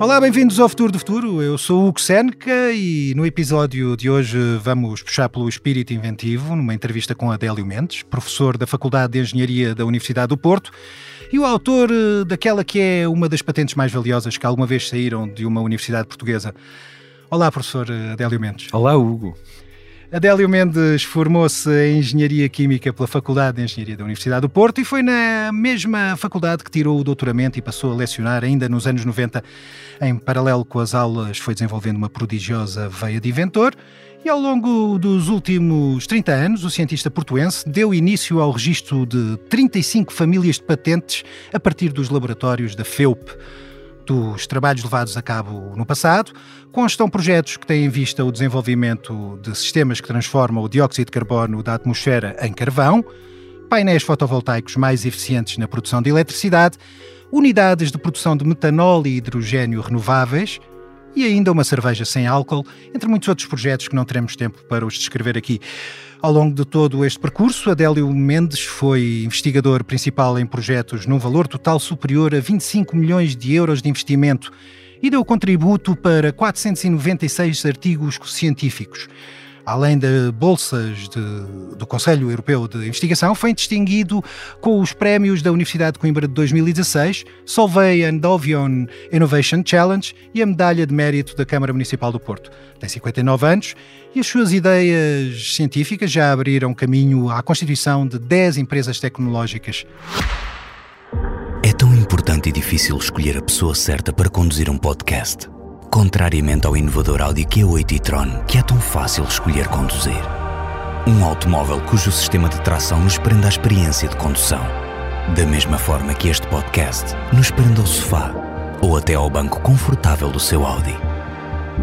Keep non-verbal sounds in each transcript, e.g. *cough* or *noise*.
Olá, bem-vindos ao Futuro do Futuro. Eu sou o Hugo Seneca e no episódio de hoje vamos puxar pelo espírito inventivo numa entrevista com Adélio Mendes, professor da Faculdade de Engenharia da Universidade do Porto e o autor eh, daquela que é uma das patentes mais valiosas que alguma vez saíram de uma universidade portuguesa. Olá, professor Adélio Mendes. Olá, Hugo. Adélio Mendes formou-se em Engenharia Química pela Faculdade de Engenharia da Universidade do Porto e foi na mesma faculdade que tirou o doutoramento e passou a lecionar ainda nos anos 90. Em paralelo com as aulas, foi desenvolvendo uma prodigiosa veia de inventor e ao longo dos últimos 30 anos, o cientista portuense deu início ao registro de 35 famílias de patentes a partir dos laboratórios da FEUP dos trabalhos levados a cabo no passado, constam projetos que têm em vista o desenvolvimento de sistemas que transformam o dióxido de carbono da atmosfera em carvão, painéis fotovoltaicos mais eficientes na produção de eletricidade, unidades de produção de metanol e hidrogênio renováveis e ainda uma cerveja sem álcool, entre muitos outros projetos que não teremos tempo para os descrever aqui. Ao longo de todo este percurso, Adélio Mendes foi investigador principal em projetos num valor total superior a 25 milhões de euros de investimento e deu contributo para 496 artigos científicos além de bolsas de, do Conselho Europeu de Investigação, foi distinguido com os prémios da Universidade de Coimbra de 2016, Solvay and Ovion Innovation Challenge e a Medalha de Mérito da Câmara Municipal do Porto. Tem 59 anos e as suas ideias científicas já abriram caminho à constituição de 10 empresas tecnológicas. É tão importante e difícil escolher a pessoa certa para conduzir um podcast. Contrariamente ao inovador Audi Q8 e-tron, que é tão fácil escolher conduzir. Um automóvel cujo sistema de tração nos prende à experiência de condução. Da mesma forma que este podcast nos prende ao sofá ou até ao banco confortável do seu Audi.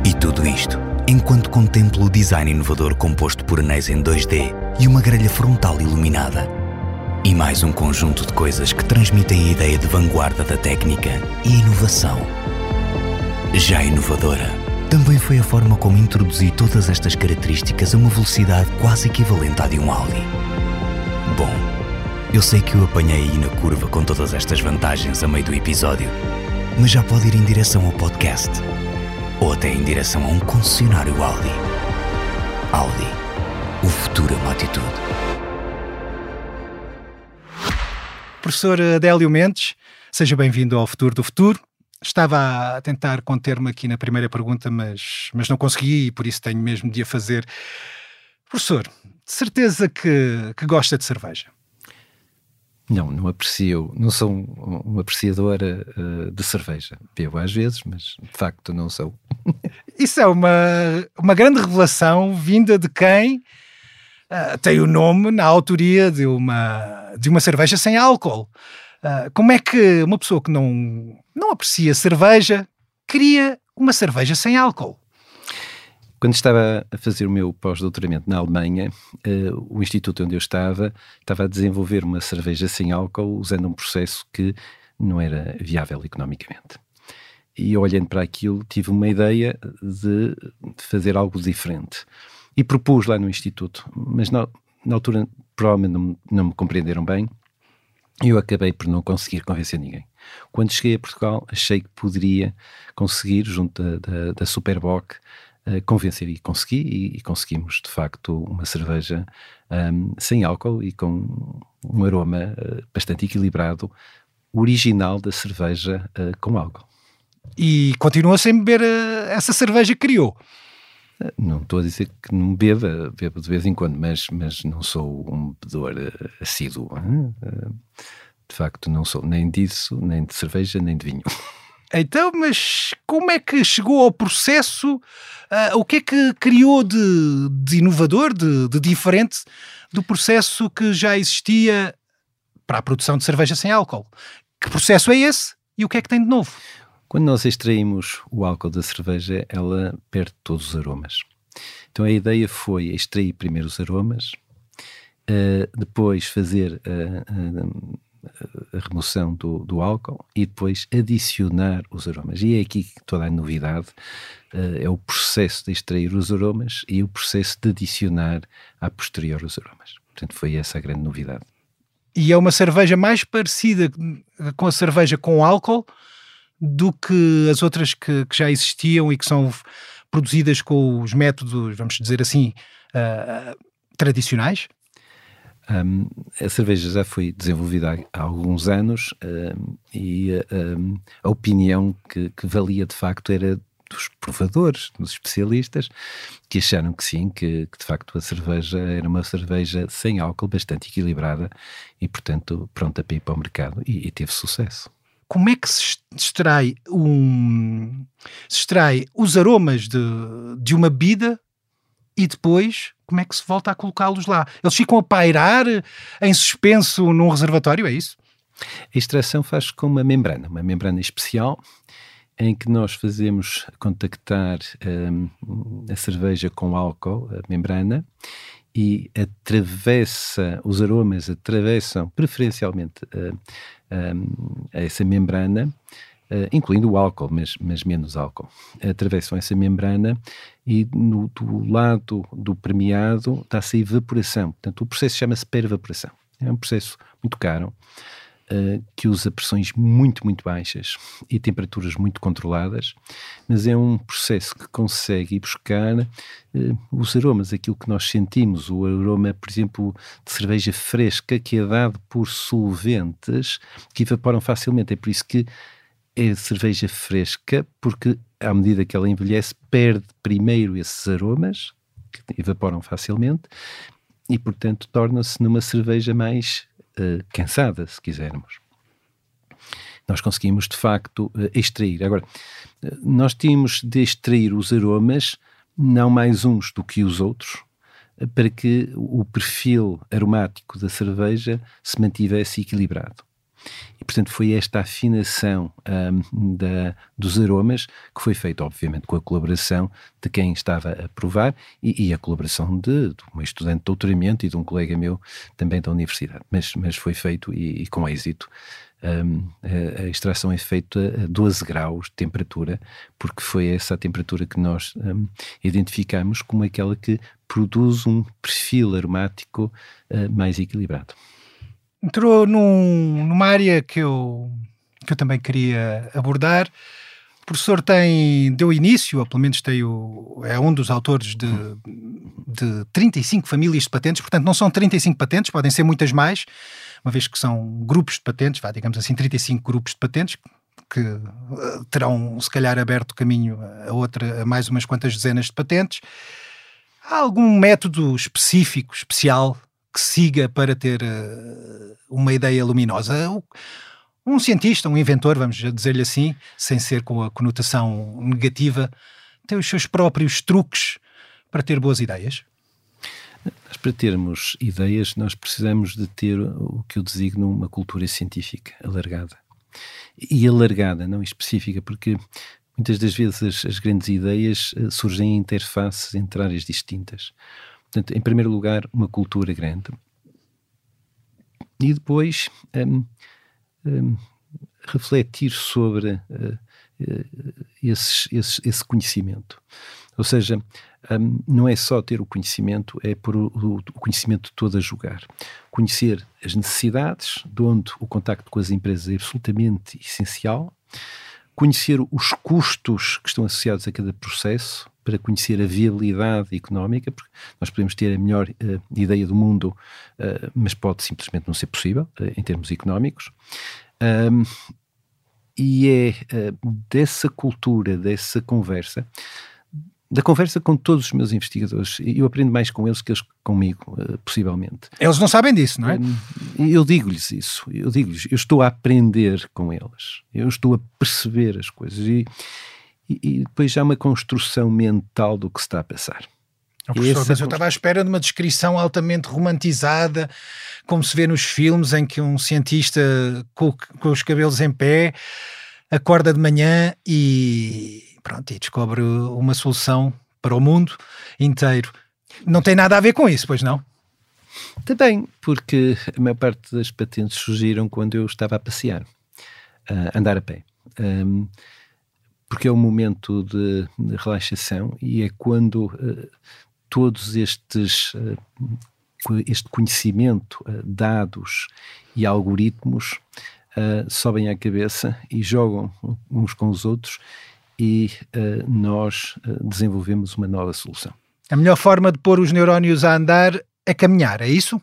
E tudo isto enquanto contemplo o design inovador composto por anéis em 2D e uma grelha frontal iluminada. E mais um conjunto de coisas que transmitem a ideia de vanguarda da técnica e inovação já inovadora, também foi a forma como introduzi todas estas características a uma velocidade quase equivalente à de um Audi. Bom, eu sei que o apanhei aí na curva com todas estas vantagens a meio do episódio, mas já pode ir em direção ao podcast ou até em direção a um concessionário Audi. Audi. O futuro é uma atitude. Professor Adélio Mendes, seja bem-vindo ao Futuro do Futuro. Estava a tentar conter-me aqui na primeira pergunta, mas, mas não consegui e por isso tenho mesmo de a fazer. Professor, de certeza que, que gosta de cerveja? Não, não aprecio, não sou um, um apreciador uh, de cerveja. Bebo às vezes, mas de facto não sou. *laughs* Isso é uma, uma grande revelação vinda de quem uh, tem o nome na autoria de uma, de uma cerveja sem álcool. Uh, como é que uma pessoa que não, não aprecia cerveja cria uma cerveja sem álcool? Quando estava a fazer o meu pós-doutoramento na Alemanha, uh, o instituto onde eu estava estava a desenvolver uma cerveja sem álcool usando um processo que não era viável economicamente. E olhando para aquilo, tive uma ideia de, de fazer algo diferente. E propus lá no instituto, mas na, na altura provavelmente não, não me compreenderam bem eu acabei por não conseguir convencer ninguém. Quando cheguei a Portugal, achei que poderia conseguir, junto da, da, da Superboc, uh, convencer e consegui, e, e, conseguimos de facto uma cerveja um, sem álcool e com um aroma uh, bastante equilibrado, original da cerveja uh, com álcool. E continua sem beber essa cerveja que criou? Não estou a dizer que não beba, bebo de vez em quando, mas, mas não sou um bebedor uh, assíduo. Uh, de facto, não sou nem disso, nem de cerveja, nem de vinho. *laughs* Então, mas como é que chegou ao processo? Uh, o que é que criou de, de inovador, de, de, diferente do processo que já existia para a produção de cerveja sem álcool? Que processo é esse e o que é que tem de novo? Quando nós extraímos o álcool da cerveja, ela perde todos os aromas. Então a ideia foi extrair primeiro os aromas, uh, depois fazer a, a, a remoção do, do, álcool e depois adicionar os aromas. E é aqui que toda a novidade uh, é o processo de extrair os aromas e o processo de adicionar a posterior os aromas. Portanto, foi essa a grande novidade. E é uma cerveja mais parecida com a cerveja com álcool do que as outras que, que já existiam e que são produzidas com os métodos, vamos dizer assim, uh, tradicionais? Um, a cerveja já foi desenvolvida há, alguns anos um, e um, a opinião que, que, valia de facto era dos provadores, dos especialistas, que acharam que sim, que, que, de facto a cerveja era uma cerveja sem álcool, bastante equilibrada e, portanto, pronta para ir para o mercado e, e teve sucesso. Como é que se extrai, um, se extrai os aromas de, de uma bebida e depois como é que se volta a colocá-los lá? Eles ficam a pairar em suspenso num reservatório, é isso? A extração faz com uma membrana, uma membrana especial em que nós fazemos contactar um, a cerveja com álcool, a membrana, e atravessa, os aromas atravessam preferencialmente uh, essa membrana, uh, incluindo o álcool, mas, mas, menos álcool. Atravessam essa membrana e no, do lado do premiado está-se a evaporação. Portanto, o processo chama-se perevaporação. É um processo muito caro uh, que usa pressões muito, muito baixas e temperaturas muito controladas, mas é um processo que consegue buscar uh, os aromas, aquilo que nós sentimos, o aroma, por exemplo, de cerveja fresca que é dado por solventes que evaporam facilmente. É por isso que é cerveja fresca, porque à medida que ela envelhece, perde primeiro esses aromas, que evaporam facilmente, e portanto torna-se numa cerveja mais uh, cansada, se quisermos. Nós conseguimos, de facto, uh, extrair. Agora, uh, nós tínhamos de extrair os aromas, não mais uns do que os outros, para que o perfil aromático da cerveja se mantivesse equilibrado. E, portanto, foi esta afinação um, da, dos aromas que foi feita, obviamente, com a colaboração de quem estava a provar e, e a colaboração de, de um estudante de doutoramento e de um colega meu também da universidade. Mas, mas foi feito e, e com êxito. Um, a, a, extração é feita a 12 graus de temperatura, porque foi essa a temperatura que nós um, identificamos como aquela que produz um perfil aromático uh, mais equilibrado entrou num, numa área que eu, que eu também queria abordar. O professor tem, deu início, ou pelo menos tem o, é um dos autores de, de 35 famílias de patentes, portanto não são 35 patentes, podem ser muitas mais, uma vez que são grupos de patentes, vá, digamos assim, 35 grupos de patentes, que uh, terão se calhar aberto caminho a outra, a mais umas quantas dezenas de patentes. Há algum método específico, especial, que siga para ter uh, uma ideia luminosa. Um cientista, um inventor, vamos dizer-lhe assim, sem ser com a conotação negativa, tem os seus próprios truques para ter boas ideias? Para termos ideias, nós precisamos de ter o que eu designo uma cultura científica alargada. E alargada, não específica, porque muitas das vezes as, grandes ideias uh, surgem em interfaces entre áreas distintas. Portanto, em primeiro lugar, uma cultura grande. E depois um, um, refletir sobre uh, esse conhecimento. Ou seja, um, não é só ter o conhecimento, é pôr o, o, conhecimento todo a jogar. Conhecer as necessidades, de onde o contacto com as empresas é absolutamente essencial. Conhecer os custos que estão associados a cada processo, para conhecer a viabilidade económica, porque nós podemos ter a melhor uh, ideia do mundo, uh, mas pode simplesmente não ser possível uh, em termos económicos. Um, e é dessa cultura, dessa conversa, da conversa com todos os meus investigadores, eu aprendo mais com eles que eles comigo, possivelmente. Eles não sabem disso, não é? Eu digo-lhes isso, eu digo-lhes, eu estou a aprender com eles, eu estou a perceber as coisas e e, e depois já uma construção mental do que se está a passar. Oh, professor, mas eu estava à espera de uma descrição altamente romantizada, como se vê nos filmes em que um cientista com, com os cabelos em pé acorda de manhã e pronto, e descobre uma solução para o mundo inteiro. Não tem nada a ver com isso, pois não? Também, porque a maior parte das patentes surgiram quando eu estava a passear, a andar a pé. Um, porque é um momento de, de relaxação e é quando uh, todos estes uh, este conhecimento, uh, dados e algoritmos sobem à cabeça e jogam uns com os outros e nós desenvolvemos uma nova solução. A melhor forma de pôr os neurónios a andar é caminhar, é isso?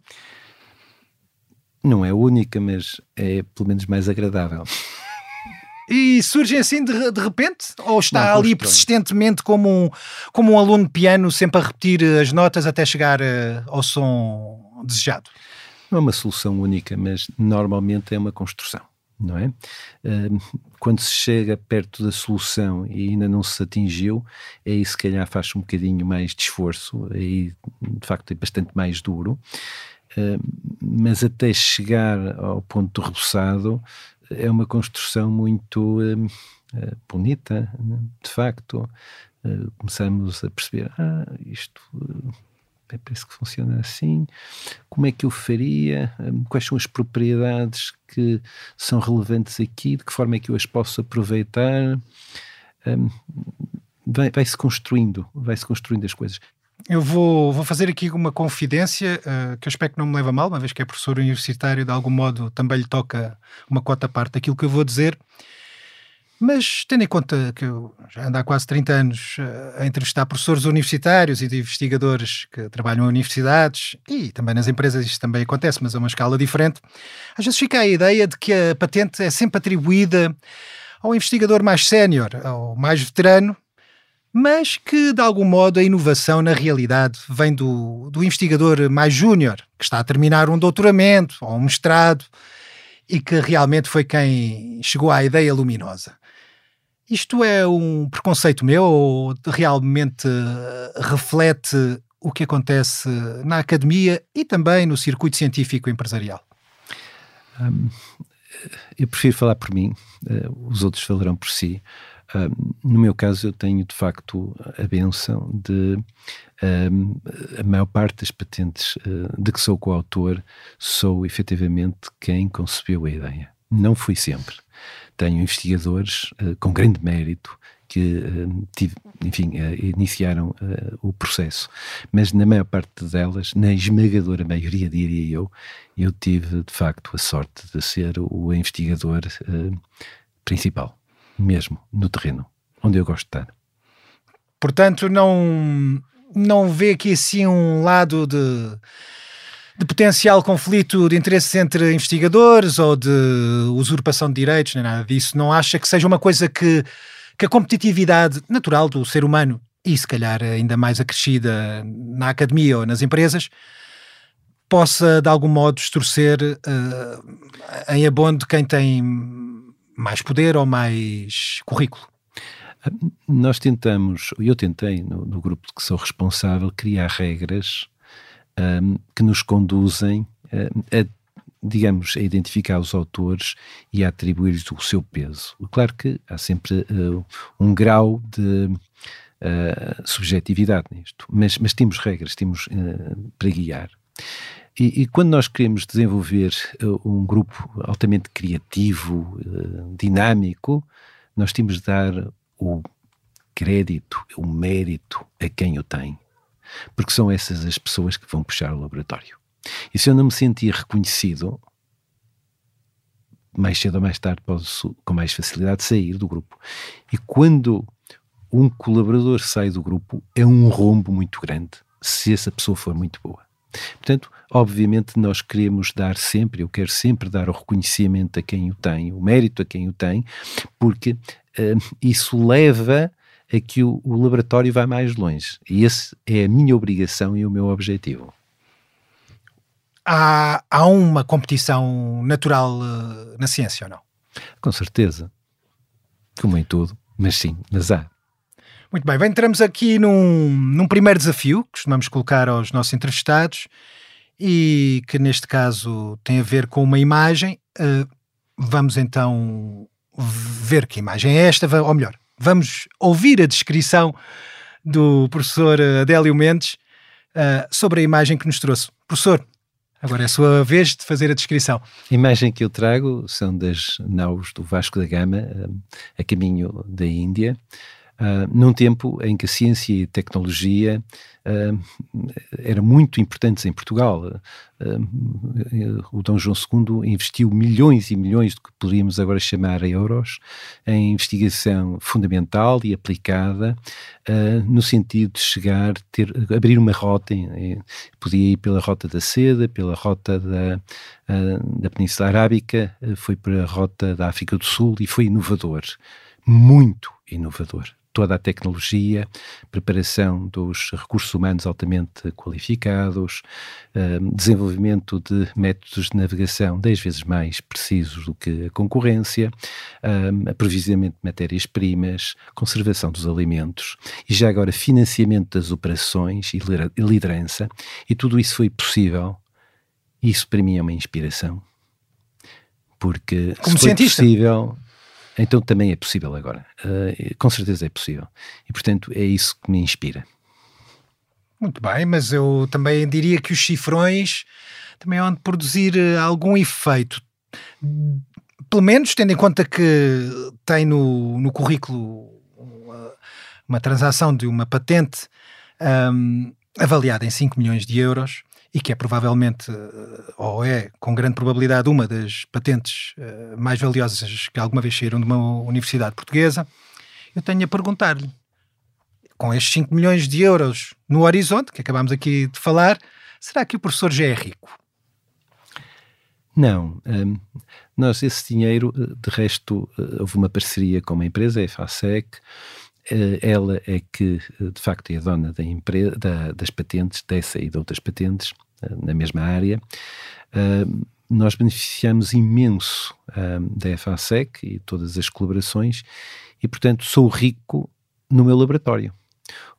Não é única, mas é pelo menos mais agradável. E surgem assim de, de repente? Ou está não, ali persistentemente como um, como um aluno de piano, sempre a repetir as notas até chegar uh, ao som desejado? Não é uma solução única, mas normalmente é uma construção, não é? Uh, quando se chega perto da solução e ainda não se atingiu, aí se calhar faz um bocadinho mais de esforço, aí de facto é bastante mais duro. Uh, mas até chegar ao ponto do reboçado, é uma construção muito uh, uh, bonita, né? de facto. Uh, começamos a perceber, ah, isto é, parece que funciona assim, como é que eu faria, um, quais são as propriedades que são relevantes aqui, de que forma é que eu as posso aproveitar. Um, vai, vai-se construindo, vai-se construindo as coisas. Eu vou, vou fazer aqui uma confidência uh, que eu espero que não me leve a mal, uma vez que é professor universitário, de algum modo também lhe toca uma cota parte daquilo que eu vou dizer. Mas tendo em conta que eu já ando há quase 30 anos uh, a entrevistar professores universitários e de investigadores que trabalham em universidades e também nas empresas isto também acontece, mas a uma escala diferente, às vezes fica a ideia de que a patente é sempre atribuída ao investigador mais sénior, ao mais veterano, mas que de algum modo a inovação na realidade vem do, do investigador mais júnior, que está a terminar um doutoramento ou um mestrado e que realmente foi quem chegou à ideia luminosa. Isto é um preconceito meu ou realmente eh, reflete o que acontece na academia e também no circuito científico empresarial? Um, eu prefiro falar por mim, uh, os outros falarão por si. Uh, no meu caso, eu tenho de facto a benção de uh, a maior parte das patentes uh, de que sou coautor, sou efetivamente quem concebeu a ideia. Não fui sempre. Tenho investigadores ah, com grande mérito que, tive, enfim, iniciaram o processo, mas na maior parte delas, na esmagadora maioria, diria eu, eu tive de facto a sorte de ser o investigador principal mesmo no terreno, onde eu gosto de estar. Portanto, não, não vê aqui assim um lado de, de potencial conflito de interesses entre investigadores ou de usurpação de direitos, nem nada disso. Não acha que seja uma coisa que, que a competitividade natural do ser humano, e se calhar ainda mais acrescida na academia ou nas empresas, possa de algum modo distorcer uh, em abono de quem tem mais poder ou mais currículo? Nós tentamos, eu tentei no, no grupo de que sou responsável, criar regras um, que nos conduzem um, a, digamos, a identificar os autores e a atribuir-lhes o seu peso. Claro que há sempre uh, um grau de uh, subjetividade nisto, mas, mas temos regras, temos uh, para guiar. E, e, quando nós queremos desenvolver uh, um grupo altamente criativo, uh, dinâmico, nós temos de dar o crédito, o mérito a quem o tem. Porque são essas as pessoas que vão puxar o laboratório. E se eu não me sentir reconhecido, mais cedo ou mais tarde posso, com mais facilidade, sair do grupo. E quando um colaborador sai do grupo, é um rombo muito grande, se essa pessoa for muito boa. Portanto, obviamente, nós queremos dar sempre, eu quero sempre dar o reconhecimento a quem o tem, o mérito a quem o tem, porque uh, isso leva a que o, o laboratório vá mais longe. E esse é a minha obrigação e o meu objetivo. Há, há uma competição natural uh, na ciência ou não? Com certeza. Como em tudo, mas sim, mas há. Muito bem, entramos aqui num, num primeiro desafio que costumamos colocar aos nossos entrevistados e que neste caso tem a ver com uma imagem. Uh, vamos então ver que imagem é esta, ou melhor, vamos ouvir a descrição do professor Adélio Mendes uh, sobre a imagem que nos trouxe. Professor, agora é a sua vez de fazer a descrição. A imagem que eu trago são das naus do Vasco da Gama uh, a caminho da Índia. Uh, num tempo em que a ciência e a tecnologia uh, eram muito importantes em Portugal. Uh, o Dom João II investiu milhões e milhões do que poderíamos agora chamar euros em investigação fundamental e aplicada no sentido de chegar, ter, abrir uma rota, podia ir pela rota da seda, pela rota da, da Península Arábica, foi para a rota da África do Sul e foi inovador, muito inovador toda a tecnologia, preparação dos recursos humanos altamente qualificados, um, desenvolvimento de métodos de navegação 10 vezes mais precisos do que a concorrência, um, aprovisionamento de matérias-primas, conservação dos alimentos e já agora financiamento das operações e liderança. E tudo isso foi possível. Isso para mim é uma inspiração. Porque Como se foi cientista. possível então também é possível agora. Uh, com certeza é possível. E portanto é isso que me inspira. Muito bem, mas eu também diria que os cifrões também de produzir eh, algum efeito. Pelo menos tendo em conta que tem no, no currículo uma, transação de uma patente um, avaliada em 5 milhões de euros e que é provavelmente, eh, ou é com grande probabilidade, uma das patentes uh, mais valiosas que alguma vez saíram de uma universidade portuguesa, eu tenho a perguntar-lhe, com estes 5 milhões de euros no horizonte, que acabámos aqui de falar, será que o professor já é rico? Não. Um, nós, esse dinheiro, eh, de resto, houve uma parceria com uma empresa, a FASEC, ela é que, de facto, é dona da empresa, da, das patentes, dessa e de outras patentes, na mesma área, nós beneficiamos imenso da FASEC e todas as colaborações e, portanto, sou rico no meu laboratório.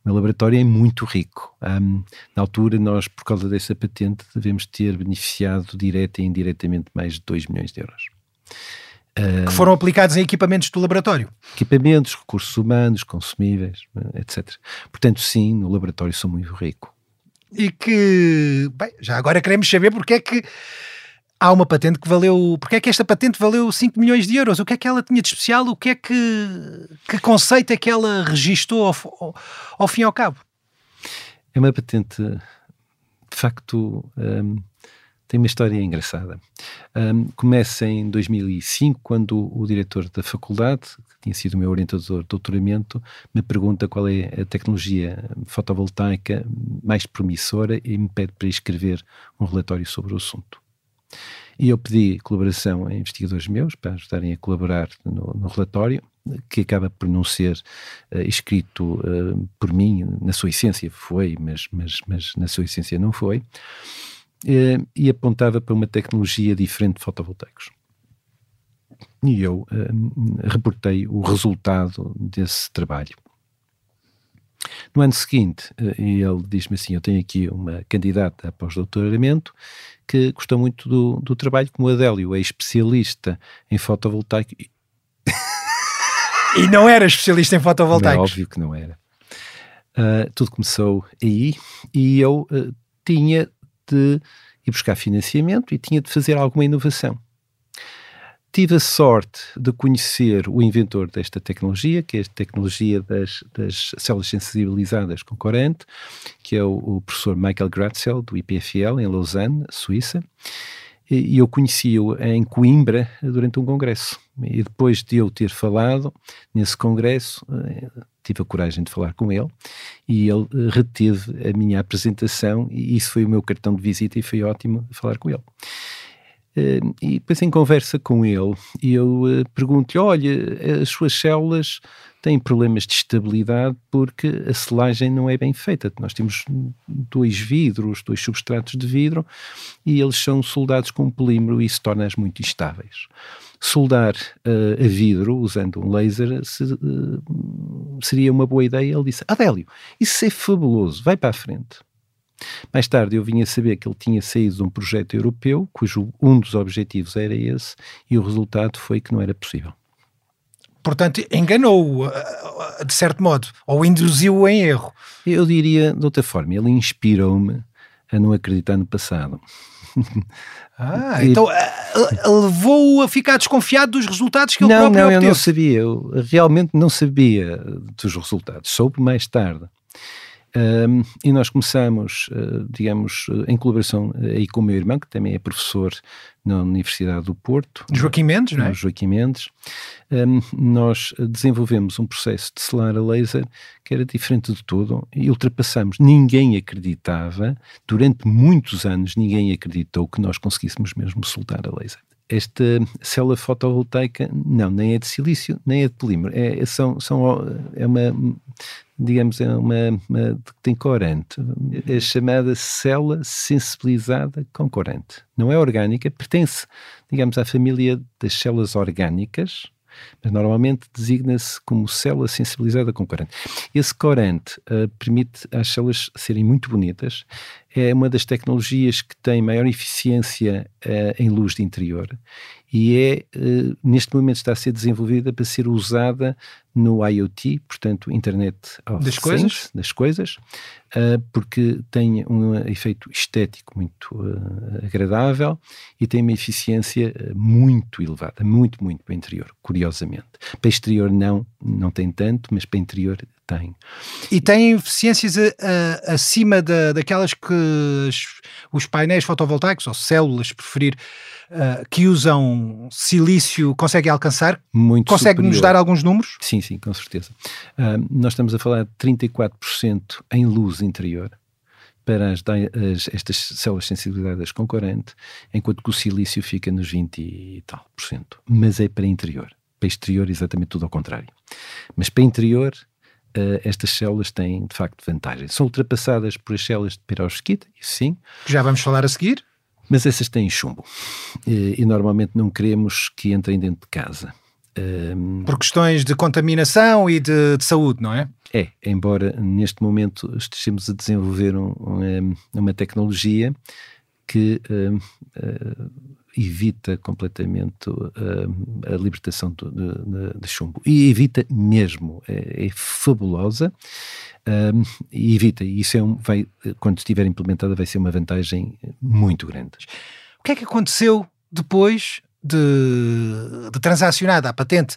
O meu laboratório é muito rico. Um, na altura, nós, por causa dessa patente, devemos ter beneficiado direta e indiretamente mais de 2 milhões de euros. Que foram aplicados em equipamentos do laboratório. Equipamentos, recursos humanos, consumíveis, etc. Portanto, sim, no laboratório sou muito rico e que, bem, já agora queremos saber porque é que há uma patente que valeu, porque é que esta patente valeu 5 milhões de euros, o que é que ela tinha de especial, o que é que, que conceito é que ela registou ao, ao, ao fim e ao cabo? É uma patente, de facto, um, tem uma história engraçada. Um, começa em 2005, quando o, diretor da faculdade, que tinha sido o meu orientador de doutoramento, me pergunta qual é a tecnologia fotovoltaica mais promissora e me pede para escrever um relatório sobre o assunto. E eu pedi colaboração a investigadores meus para ajudarem a colaborar no, no relatório, que acaba por não ser uh, escrito uh, por mim, na sua essência foi, mas, mas, mas na sua essência não foi. Eh, e apontava para uma tecnologia diferente de fotovoltaicos. E eu uh, reportei o resultado desse trabalho. No ano seguinte, uh, ele diz-me assim: Eu tenho aqui uma candidata a pós-doutoramento que gostou muito do, do trabalho, como Adélio é especialista em fotovoltaico. E não era especialista em fotovoltaicos? Não, é óbvio que não era. Uh, tudo começou aí e eu tinha de ir buscar financiamento e tinha de fazer alguma inovação. Tive a sorte de conhecer o inventor desta tecnologia, que é a tecnologia das, das células sensibilizadas com corante, que é o, o professor Michael Gratzel, do IPFL, em Lausanne, Suíça e eu conheci-o em Coimbra durante um congresso. E depois de eu ter falado nesse congresso, eh, tive a coragem de falar com ele e ele eh, reteve a minha apresentação e isso foi o meu cartão de visita e foi ótimo falar com ele. Eh, e depois em conversa com ele, eu pergunto-lhe, olha, as suas células têm problemas de estabilidade porque a selagem não é bem feita. Nós temos dois vidros, dois substratos de vidro e eles são soldados com polímero e isso torna-as muito instáveis. Soldar uh, a vidro usando um laser se, uh, seria uma boa ideia. Ele disse: Adélio, isso é fabuloso, vai para a frente. Mais tarde eu vinha saber que ele tinha saído de um projeto europeu, cujo um dos objetivos era esse, e o resultado foi que não era possível portanto, enganou-o, de certo modo, ou induziu-o em erro. Eu diria de outra forma, ele inspirou-me a não acreditar no passado. *laughs* Ah, então levou-o a ficar desconfiado dos resultados que ele não, próprio Não, obteve. eu não sabia, eu realmente não sabia dos resultados, soube mais tarde. Um, e nós começamos, uh, digamos, em colaboração aí com o meu irmão, que também é professor na Universidade do Porto. Joaquim Mendes, não é? Joaquim Mendes. Um, nós desenvolvemos um processo de selar a laser que era diferente de tudo e ultrapassamos. Ninguém acreditava, durante muitos anos, ninguém acreditou que nós conseguíssemos mesmo soldar a laser esta célula fotovoltaica não, nem é de silício, nem é de polímero. É, são, são, é uma, digamos, é uma, uma tem corante. É chamada célula sensibilizada com corante. Não é orgânica, pertence, digamos, à família das células orgânicas, mas normalmente designa-se como célula sensibilizada com corante. Esse corante uh, permite às células serem muito bonitas, é uma das tecnologias que tem maior eficiência uh, em luz de interior e é, uh, neste momento está a ser desenvolvida para ser usada no IoT, portanto, Internet of das Things, coisas, das coisas uh, porque tem um efeito estético muito agradável e tem uma eficiência muito elevada, muito, muito para o interior, curiosamente. Para exterior não, não tem tanto, mas para interior tem. E tem eficiências acima da, daquelas que os painéis fotovoltaicos, ou células, preferir, uh, que usam silício, conseguem alcançar? Muito Consegue-nos dar alguns números? Sim, sim, com certeza. Uh, nós estamos a falar de 34% em luz interior para as, as, estas células sensibilizadas com corante, enquanto que o silício fica nos 20 e tal por cento. Mas é para interior. Para exterior, exatamente tudo ao contrário. Mas para interior, uh, estas células têm de facto vantagem. São ultrapassadas por as células de perovskita, sim. Já vamos falar a seguir. Mas essas têm chumbo e, e normalmente não queremos que entrem dentro de casa. Um, por questões de contaminação e de, de, saúde, não é? É, embora neste momento estejamos a desenvolver um, um, uma tecnologia que uh, evita completamente uh, a libertação do, de, de, chumbo. E evita mesmo, é, é fabulosa um, e evita. E isso é um, vai, quando estiver implementada, vai ser uma vantagem muito grande. O que é que aconteceu depois de, de transacionada a patente?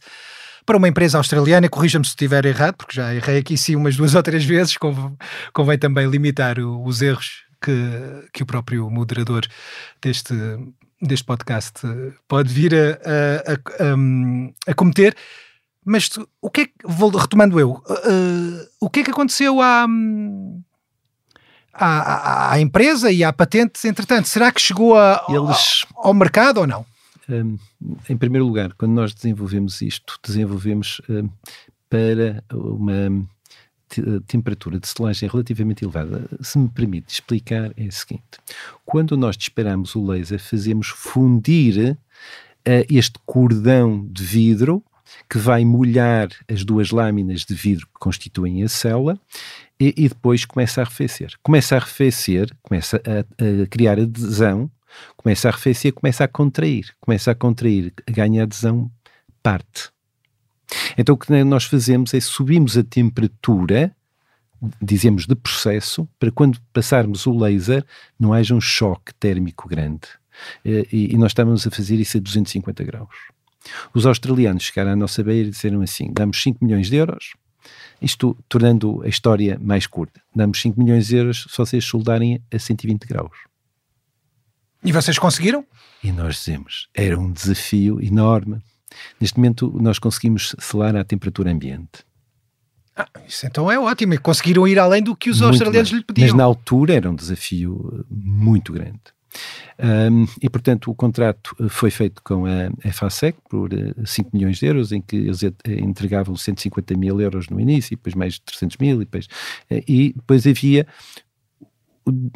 para uma empresa australiana, corrija-me se estiver errado, porque já errei aqui sim umas duas ou três vezes, convém, convém também limitar o, os erros que, que o próprio moderador deste, deste podcast pode vir a, a, a, a cometer. Mas o que é que, vou, retomando eu, uh, o que é que aconteceu à, à, à, empresa e à patente, entretanto? Será que chegou a, Eles... ao, ao mercado ou não? Um, em primeiro lugar, quando nós desenvolvemos isto, desenvolvemos um, para uma temperatura de selagem relativamente elevada. Se me permite explicar, é o seguinte: quando nós disparamos o laser, fazemos fundir uh, este cordão de vidro que vai molhar as duas lâminas de vidro que constituem a célula e, e depois começa a arrefecer. Começa a arrefecer, começa a, a criar adesão começa a arrefecer, começa a contrair, começa a contrair, ganha adesão, parte. Então o que nós fazemos é subimos a temperatura, dizemos de processo, para quando passarmos o laser não haja um choque térmico grande. E, e nós estávamos a fazer isso a 250 graus. Os australianos chegaram à nossa beira e disseram assim: damos 5 milhões de euros, isto tornando a história mais curta, damos 5 milhões de euros se vocês soldarem a 120 graus. E vocês conseguiram? E nós dizemos, era um desafio enorme. Neste momento nós conseguimos selar à temperatura ambiente. Ah, isso então é ótimo. E conseguiram ir além do que os muito australianos bem. lhe pediam. Mas na altura era um desafio muito grande. Um, e, portanto, o contrato foi feito com a FASEC por 5 milhões de euros, em que eles entregavam 150 mil euros no início, e depois mais 300 mil, e depois, e depois havia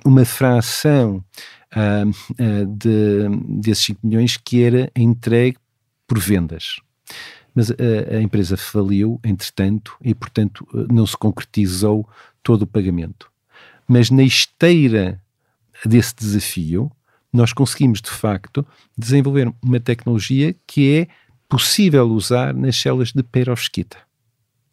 uma fração uh, uh, de, desses 5 milhões que era entregue por vendas. Mas a, a empresa faliu, entretanto, e portanto não se concretizou todo o pagamento. Mas na esteira desse desafio, nós conseguimos de facto desenvolver uma tecnologia que é possível usar nas células de perovskita.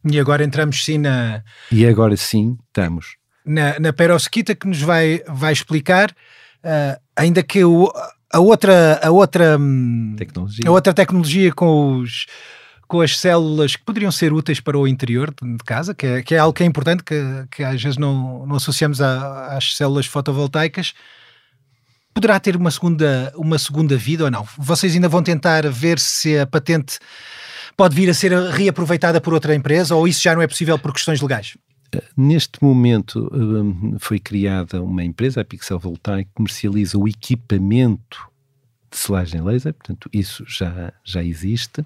E agora entramos sim na. E agora sim estamos na, na perovskita que nos vai, vai explicar uh, ainda que o, a outra, a outra hum, tecnologia, a outra tecnologia com os com as células que poderiam ser úteis para o interior de casa, que é, que é algo que é importante, que, que às vezes não, não associamos a, às células fotovoltaicas, poderá ter uma segunda, uma segunda vida ou não? Vocês ainda vão tentar ver se a patente pode vir a ser reaproveitada por outra empresa ou isso já não é possível por questões legais? Neste momento hum, foi criada uma empresa, a Pixel Voltaic, que comercializa o equipamento de selagem laser, portanto isso já, já existe.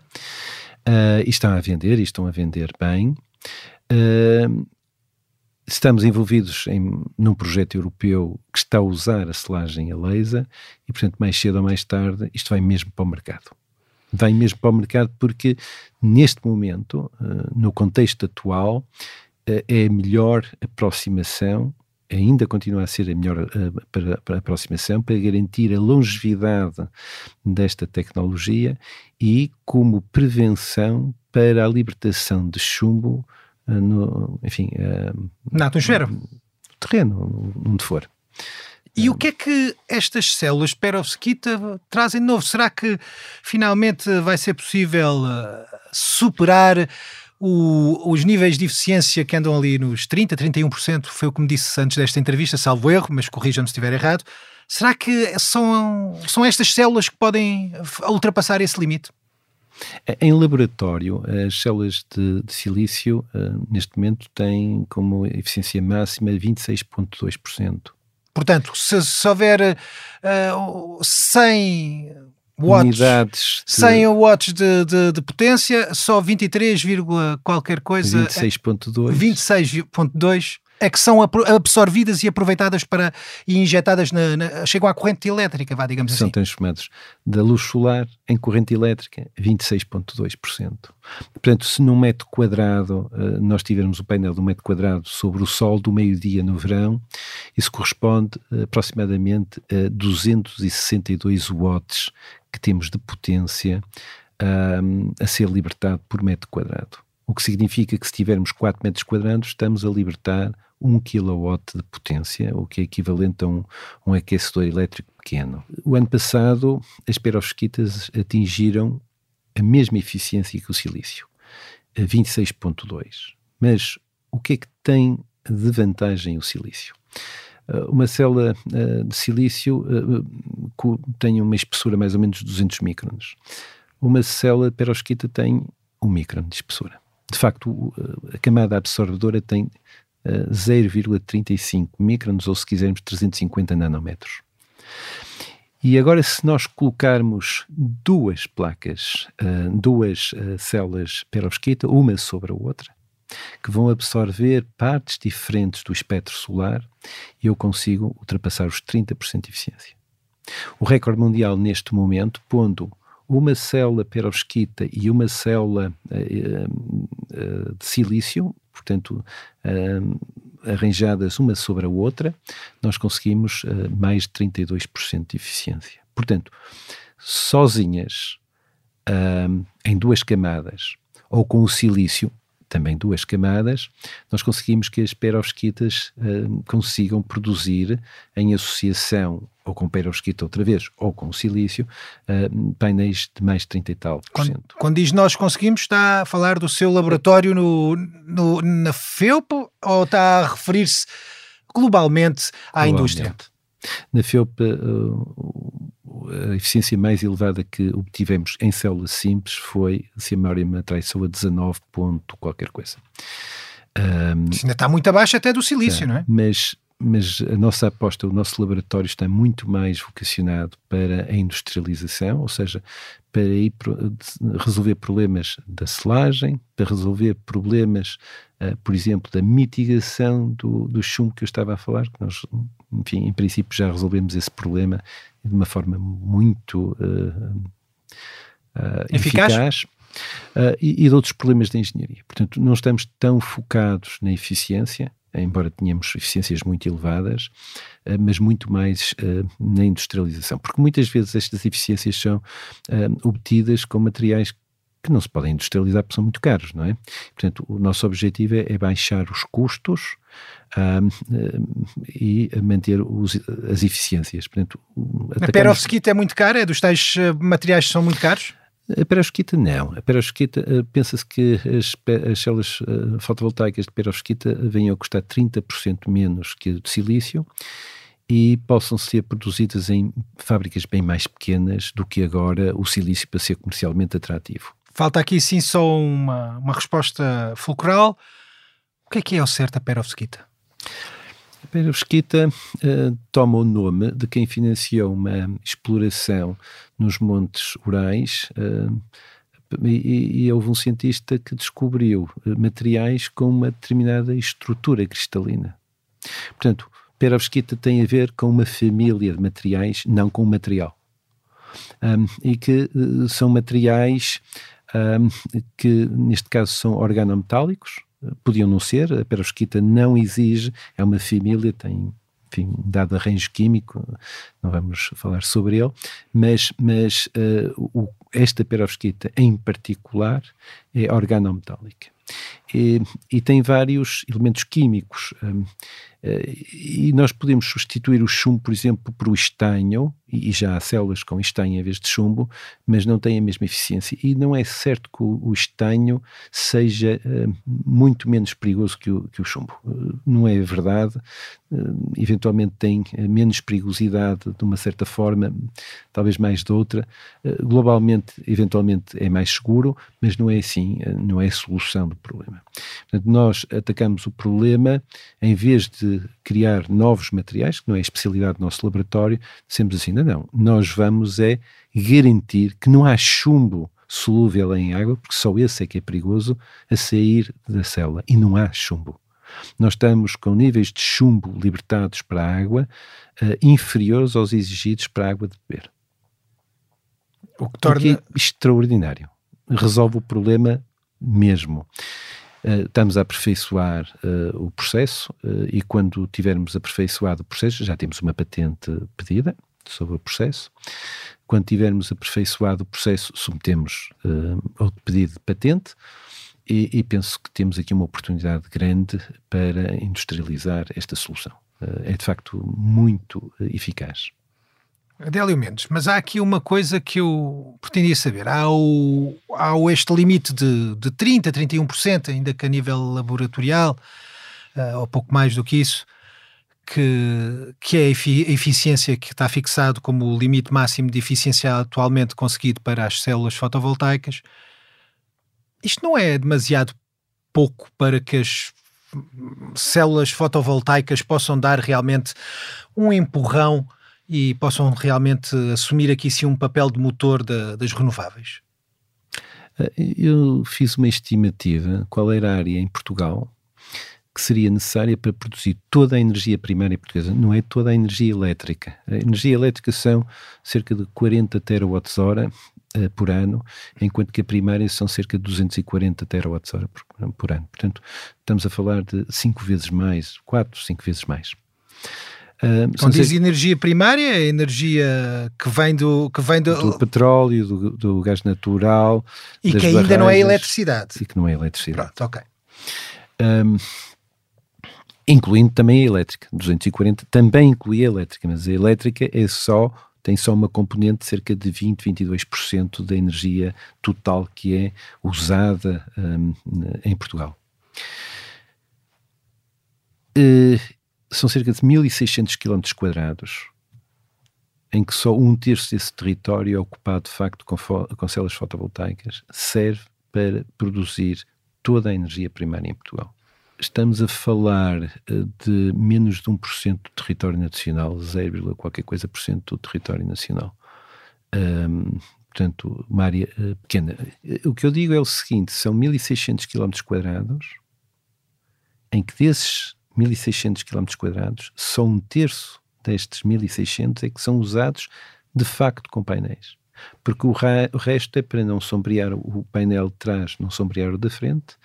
Uh, e estão a vender, e estão a vender bem. Uh, estamos envolvidos em, num projeto europeu que está a usar a selagem a laser e, portanto, mais cedo ou mais tarde, isto vai mesmo para o mercado. Vai mesmo para o mercado porque, neste momento, uh, no contexto atual, é a melhor aproximação ainda continua a ser a melhor para, para aproximação, para garantir a longevidade desta tecnologia e como prevenção para a libertação de chumbo uh, no, enfim, uh, na atmosfera, no terreno, onde for. E o que é que estas células perovskita trazem de novo? Será que finalmente vai ser possível superar o, os níveis de eficiência que andam ali nos 30%, 31%, foi o que me disse antes desta entrevista, salvo erro, mas corrija-me se estiver errado. Será que são, são estas células que podem ultrapassar esse limite? Em laboratório, as células de, de silício, uh, neste momento, têm como eficiência máxima 26,2%. Portanto, se, se houver uh, 100 watts, unidades de... 100 watts de, de, de, potência, só 23, qualquer coisa. 26.2. 26.2 é que são absorvidas e aproveitadas para e injetadas na, na chegam à corrente elétrica, vá, digamos são assim. São transformados da luz solar em corrente elétrica 26.2%. Portanto, se num metro quadrado eh, nós tivermos o painel de um metro quadrado sobre o sol do meio-dia no verão, isso corresponde eh, aproximadamente a 262 watts que temos de potência um, a ser libertado por metro quadrado. O que significa que se tivermos 4 metros quadrados, estamos a libertar 1 kW de potência, o que é equivalente a um, um aquecedor elétrico pequeno. O ano passado, as perovskitas atingiram a mesma eficiência que o silício, a 26.2. Mas o que é que tem de vantagem o silício? Uh, uma célula uh, de silício uh, tem uma espessura mais ou menos de 200 microns. Uma célula perovskita tem 1 micron de espessura. De facto, a camada absorvedora tem 0,35 microns, ou se quisermos 350 nanômetros. E agora, se nós colocarmos duas placas, duas células perovskita, uma sobre a outra, que vão absorver partes diferentes do espectro solar eu consigo ultrapassar os 30% de eficiência. O recorde mundial neste momento, pondo uma célula perovskita e uma célula uh, uh, de silício, portanto, uh, arranjadas uma sobre a outra, nós conseguimos mais de 32% de eficiência. Portanto, sozinhas, em duas camadas, ou com o silício, também duas camadas, nós conseguimos que as perovskitas uh, consigam produzir, em associação ou com perovskita outra vez, ou com silício, uh, painéis de mais de 30 e tal por cento. Quando, quando diz nós conseguimos, está a falar do seu laboratório no, no na FEUP ou está a referir-se globalmente à globalmente. indústria? Na FEUP, uh, a eficiência mais elevada que obtivemos em células simples foi, se a memória me atraiçou, a 19 ponto qualquer coisa. Um, Isso ainda está muito abaixo até do silício, não é? Mas, mas a nossa aposta, o nosso laboratório está muito mais vocacionado para a industrialização, ou seja, para ir resolver problemas da selagem, para resolver problemas, uh, por exemplo, da mitigação do, do chumbo que eu estava a falar, que nós, enfim, em princípio já resolvemos esse problema de uma forma muito uh, uh, eficaz, eficaz uh, e, e, de outros problemas da engenharia. Portanto, não estamos tão focados na eficiência, embora tenhamos eficiências muito elevadas, mas muito mais na industrialização, porque muitas vezes estas eficiências são obtidas com materiais que não se podem industrializar porque são muito caros, não é? Portanto, o nosso objetivo é, é baixar os custos e manter os, as eficiências. Portanto, a perovskita é muito cara? É dos tais eh, materiais que são muito caros? A perovskita não. A perovskita, uh, pensa-se que as, as células fotovoltaicas de perovskita venham a custar 30% menos que a de silício e possam ser produzidas em fábricas bem mais pequenas do que agora o silício para ser comercialmente atrativo. Falta aqui sim só uma, uma resposta fulcral. Que é que é o certo a perovskita? A perovskita uh, toma o nome de quem financiou uma exploração nos Montes Urais uh, e, e, houve um cientista que descobriu uh, materiais com uma determinada estrutura cristalina. Portanto, perovskita tem a ver com uma família de materiais, não com um material. Um, e que uh, são materiais um, que, neste caso, são organometálicos, podiam não ser, a perovskita não exige, é uma família, tem enfim, um dado arranjo químico, não vamos falar sobre ele, mas, mas uh, o, esta perovskita em particular é organometálica. E, e, tem vários elementos químicos. Um, eh, e nós podemos substituir o chumbo, por exemplo, por o estanho, e já há células com estanho em vez de chumbo, mas não tem a mesma eficiência. E não é certo que o, estanho seja uh, muito menos perigoso que o, que o chumbo. Uh, não é verdade. Eventualmente tem menos perigosidade de uma certa forma, talvez mais de outra. globalmente, eventualmente é mais seguro, mas não é assim, não é a solução do problema. Portanto, nós atacamos o problema em vez de criar novos materiais, que não é a especialidade do nosso laboratório, dissemos assim, não, não, nós vamos é garantir que não há chumbo solúvel em água, porque só esse é que é perigoso, a sair da célula, e não há chumbo. Nós estamos com níveis de chumbo libertados para a água uh, inferiores aos exigidos para a água de beber. O que torna... O que é extraordinário. Resolve o problema mesmo. Uh, estamos a aperfeiçoar uh, o processo uh, e quando tivermos aperfeiçoado o processo, já temos uma patente pedida sobre o processo. Quando tivermos aperfeiçoado o processo, submetemos outro pedido de patente e, e, penso que temos aqui uma oportunidade grande para industrializar esta solução. é de facto muito eficaz. Adélio Mendes, mas há aqui uma coisa que eu pretendia saber. Há, o, há este limite de, de 30%, 31%, ainda que a nível laboratorial, uh, ou pouco mais do que isso, que, que é a eficiência que está fixado como o limite máximo de eficiência atualmente conseguido para as células fotovoltaicas. Isto não é demasiado pouco para que as células fotovoltaicas possam dar realmente um empurrão e possam realmente assumir aqui sim um papel de motor da, das renováveis? Eh, eu fiz uma estimativa qual era a área em Portugal que seria necessária para produzir toda a energia primária portuguesa, não é toda a energia elétrica. A energia elétrica são cerca de 40 terawatts-hora uh, por ano, enquanto que a primária são cerca de 240 terawatts-hora por, por, ano. Portanto, estamos a falar de 5 vezes mais, 4, 5 vezes mais. Uh, Quando diz energia primária, é energia que vem do, que vem do... do petróleo, do, do, gás natural e que ainda não é eletricidade. E que não é eletricidade. Pronto, ok. Um, incluindo também a elétrica. 240 também inclui a elétrica, mas a elétrica é só tem só uma componente de cerca de 20, 22% da energia total que é usada um, em Portugal. Uh, são cerca de 1.600 km quadrados, em que só um terço desse território é ocupado de facto com, com células fotovoltaicas, serve para produzir toda a energia primária em Portugal. Estamos a falar eh, de menos de 1% do território nacional, 0, qualquer coisa por cento do território nacional. Portanto, uma área uh, pequena. O que eu digo é o seguinte: são 1.600 km quadrados, em que desses 1.600 km só um terço destes 1.600 é que são usados de facto com painéis. Porque o, o, resto é para não sombrear o painel de trás, não sombrear o da frente,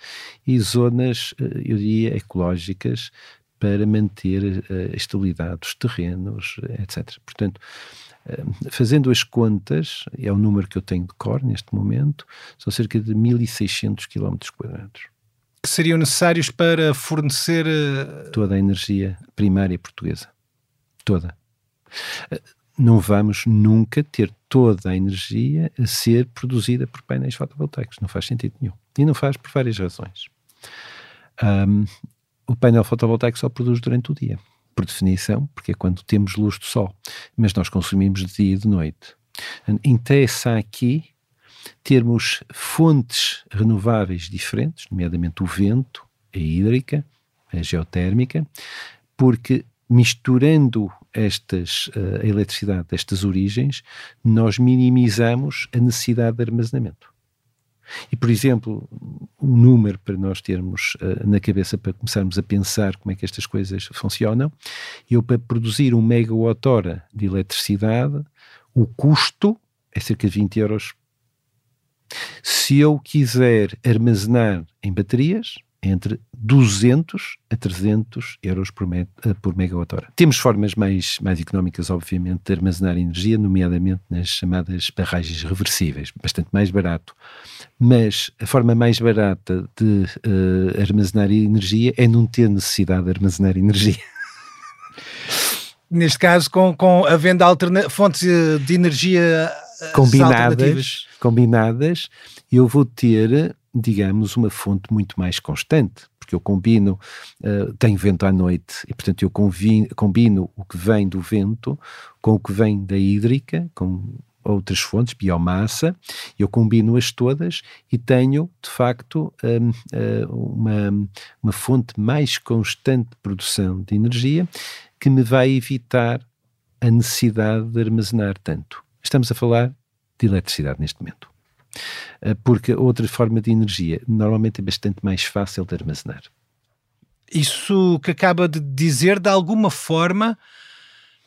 e zonas, eh, eu diria, ecológicas para manter eh, a estabilidade dos terrenos, etc. Portanto, eh, fazendo as contas, é o número que eu tenho de cor neste momento, são cerca de 1.600 km quadrados. Que seriam necessários para fornecer uh... toda a energia primária portuguesa. Toda. Uh, não vamos nunca ter toda a energia a ser produzida por painéis fotovoltaicos. Não faz sentido nenhum. E não faz por várias razões. Um, o painel fotovoltaico só produz durante o dia, por definição, porque é quando temos luz do sol. Mas nós consumimos de dia e de noite. Interessa aqui termos fontes renováveis diferentes, nomeadamente o vento, a hídrica, a geotérmica, porque misturando estas, uh, a eletricidade destas origens, nós minimizamos a necessidade de armazenamento. E, por exemplo, um número para nós termos uh, na cabeça para começarmos a pensar como é que estas coisas funcionam, eu para produzir um megawatt-hora de eletricidade, o custo é cerca de 20 euros. Se eu quiser armazenar em baterias, entre 200 a 300 euros por, eh, por megawatt-hora. Temos formas mais, mais económicas, obviamente, de armazenar energia, nomeadamente nas chamadas barragens reversíveis, bastante mais barato. Mas a forma mais barata de uh, armazenar energia é não ter necessidade de armazenar energia. *laughs* Neste caso, com, com a venda de fontes de energia eh, combinadas, combinadas, eu vou ter digamos, uma fonte muito mais constante, porque eu combino, uh, tenho vento à noite e, portanto, eu combino, combino o que vem do vento com o que vem da hídrica, com outras fontes, biomassa, eu combino-as todas e tenho, de facto, um, eh, uma, uma fonte mais constante de produção de energia que me vai evitar a necessidade de armazenar tanto. Estamos a falar de eletricidade neste momento. Eh, porque outra forma de energia normalmente é bastante mais fácil de armazenar. Isso que acaba de dizer, de alguma forma,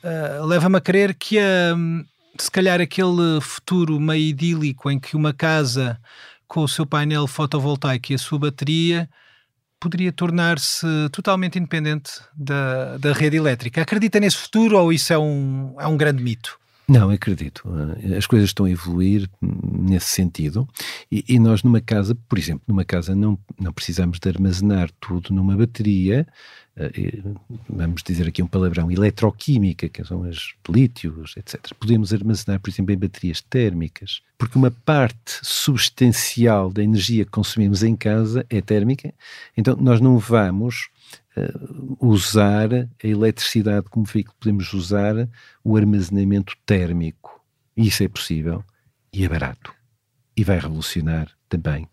uh, leva-me a crer que uh, se calhar aquele futuro meio idílico em que uma casa com o seu painel fotovoltaico e a sua bateria poderia tornar-se totalmente independente da, da rede elétrica. Acredita nesse futuro ou isso é um, é um grande mito? Não, acredito. Eh, as coisas estão a evoluir nesse sentido e, e, nós numa casa, por exemplo, numa casa não, não precisamos de armazenar tudo numa bateria, eh, vamos dizer aqui um palavrão, eletroquímica, que são as lítios, etc. Podemos armazenar, por exemplo, em baterias térmicas, porque uma parte substancial da energia que consumimos em casa é térmica, então nós não vamos usar a eletricidade como veículo, podemos usar o armazenamento térmico. Isso é possível e é barato. E vai revolucionar também.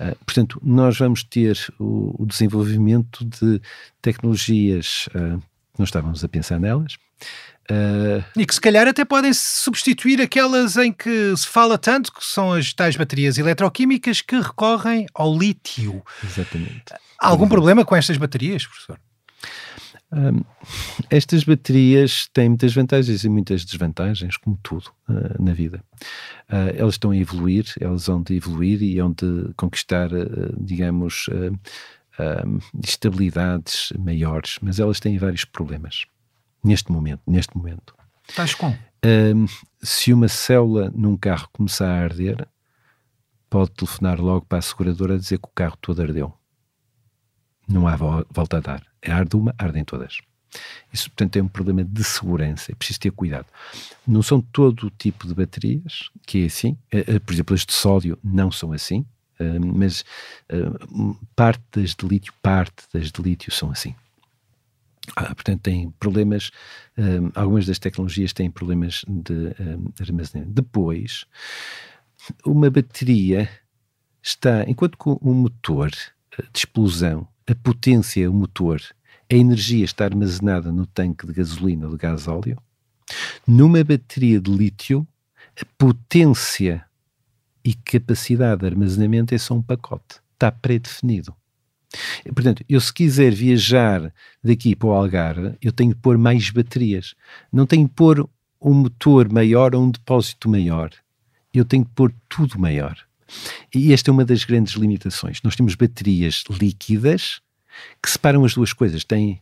Uh, portanto, nós vamos ter o, o desenvolvimento de tecnologias, uh, não estávamos a pensar nelas, Uh... E que se calhar até podem substituir aquelas em que se fala tanto, que são as tais baterias eletroquímicas que recorrem ao lítio. Exatamente. Há algum problema com estas baterias, professor? Um, estas baterias têm muitas vantagens e muitas desvantagens, como tudo uh, na vida. Uh, elas estão a evoluir, elas vão de evoluir e vão de conquistar, uh, digamos, estabilidades maiores, mas elas têm vários problemas neste momento. Neste momento. Estás com? Um, se uma célula num carro começar a arder, pode telefonar logo para a seguradora a dizer que o carro todo ardeu. Não há volta a dar. É arde uma, ardem todas. Isso, portanto, é um problema de segurança. É preciso ter cuidado. Não são todo o tipo de baterias que é assim. Eh, eh, por exemplo, as de sódio não são assim. mas parte das de lítio, parte das de lítio são assim. Ah, portanto, tem problemas, um, algumas das tecnologias têm problemas de um, armazenamento. Depois, uma bateria está, enquanto que o motor eh, de explosão, a potência, o motor, a energia está armazenada no tanque de gasolina ou de gás óleo, numa bateria de lítio, a potência e capacidade de armazenamento é só um pacote. Está pré-definido. Portanto, eu se quiser viajar daqui para o Algarve, eu tenho que pôr mais baterias. Não tenho que pôr um motor maior ou um depósito maior. Eu tenho que pôr tudo maior. E esta é uma das grandes limitações. Nós temos baterias líquidas que separam as duas coisas. Tem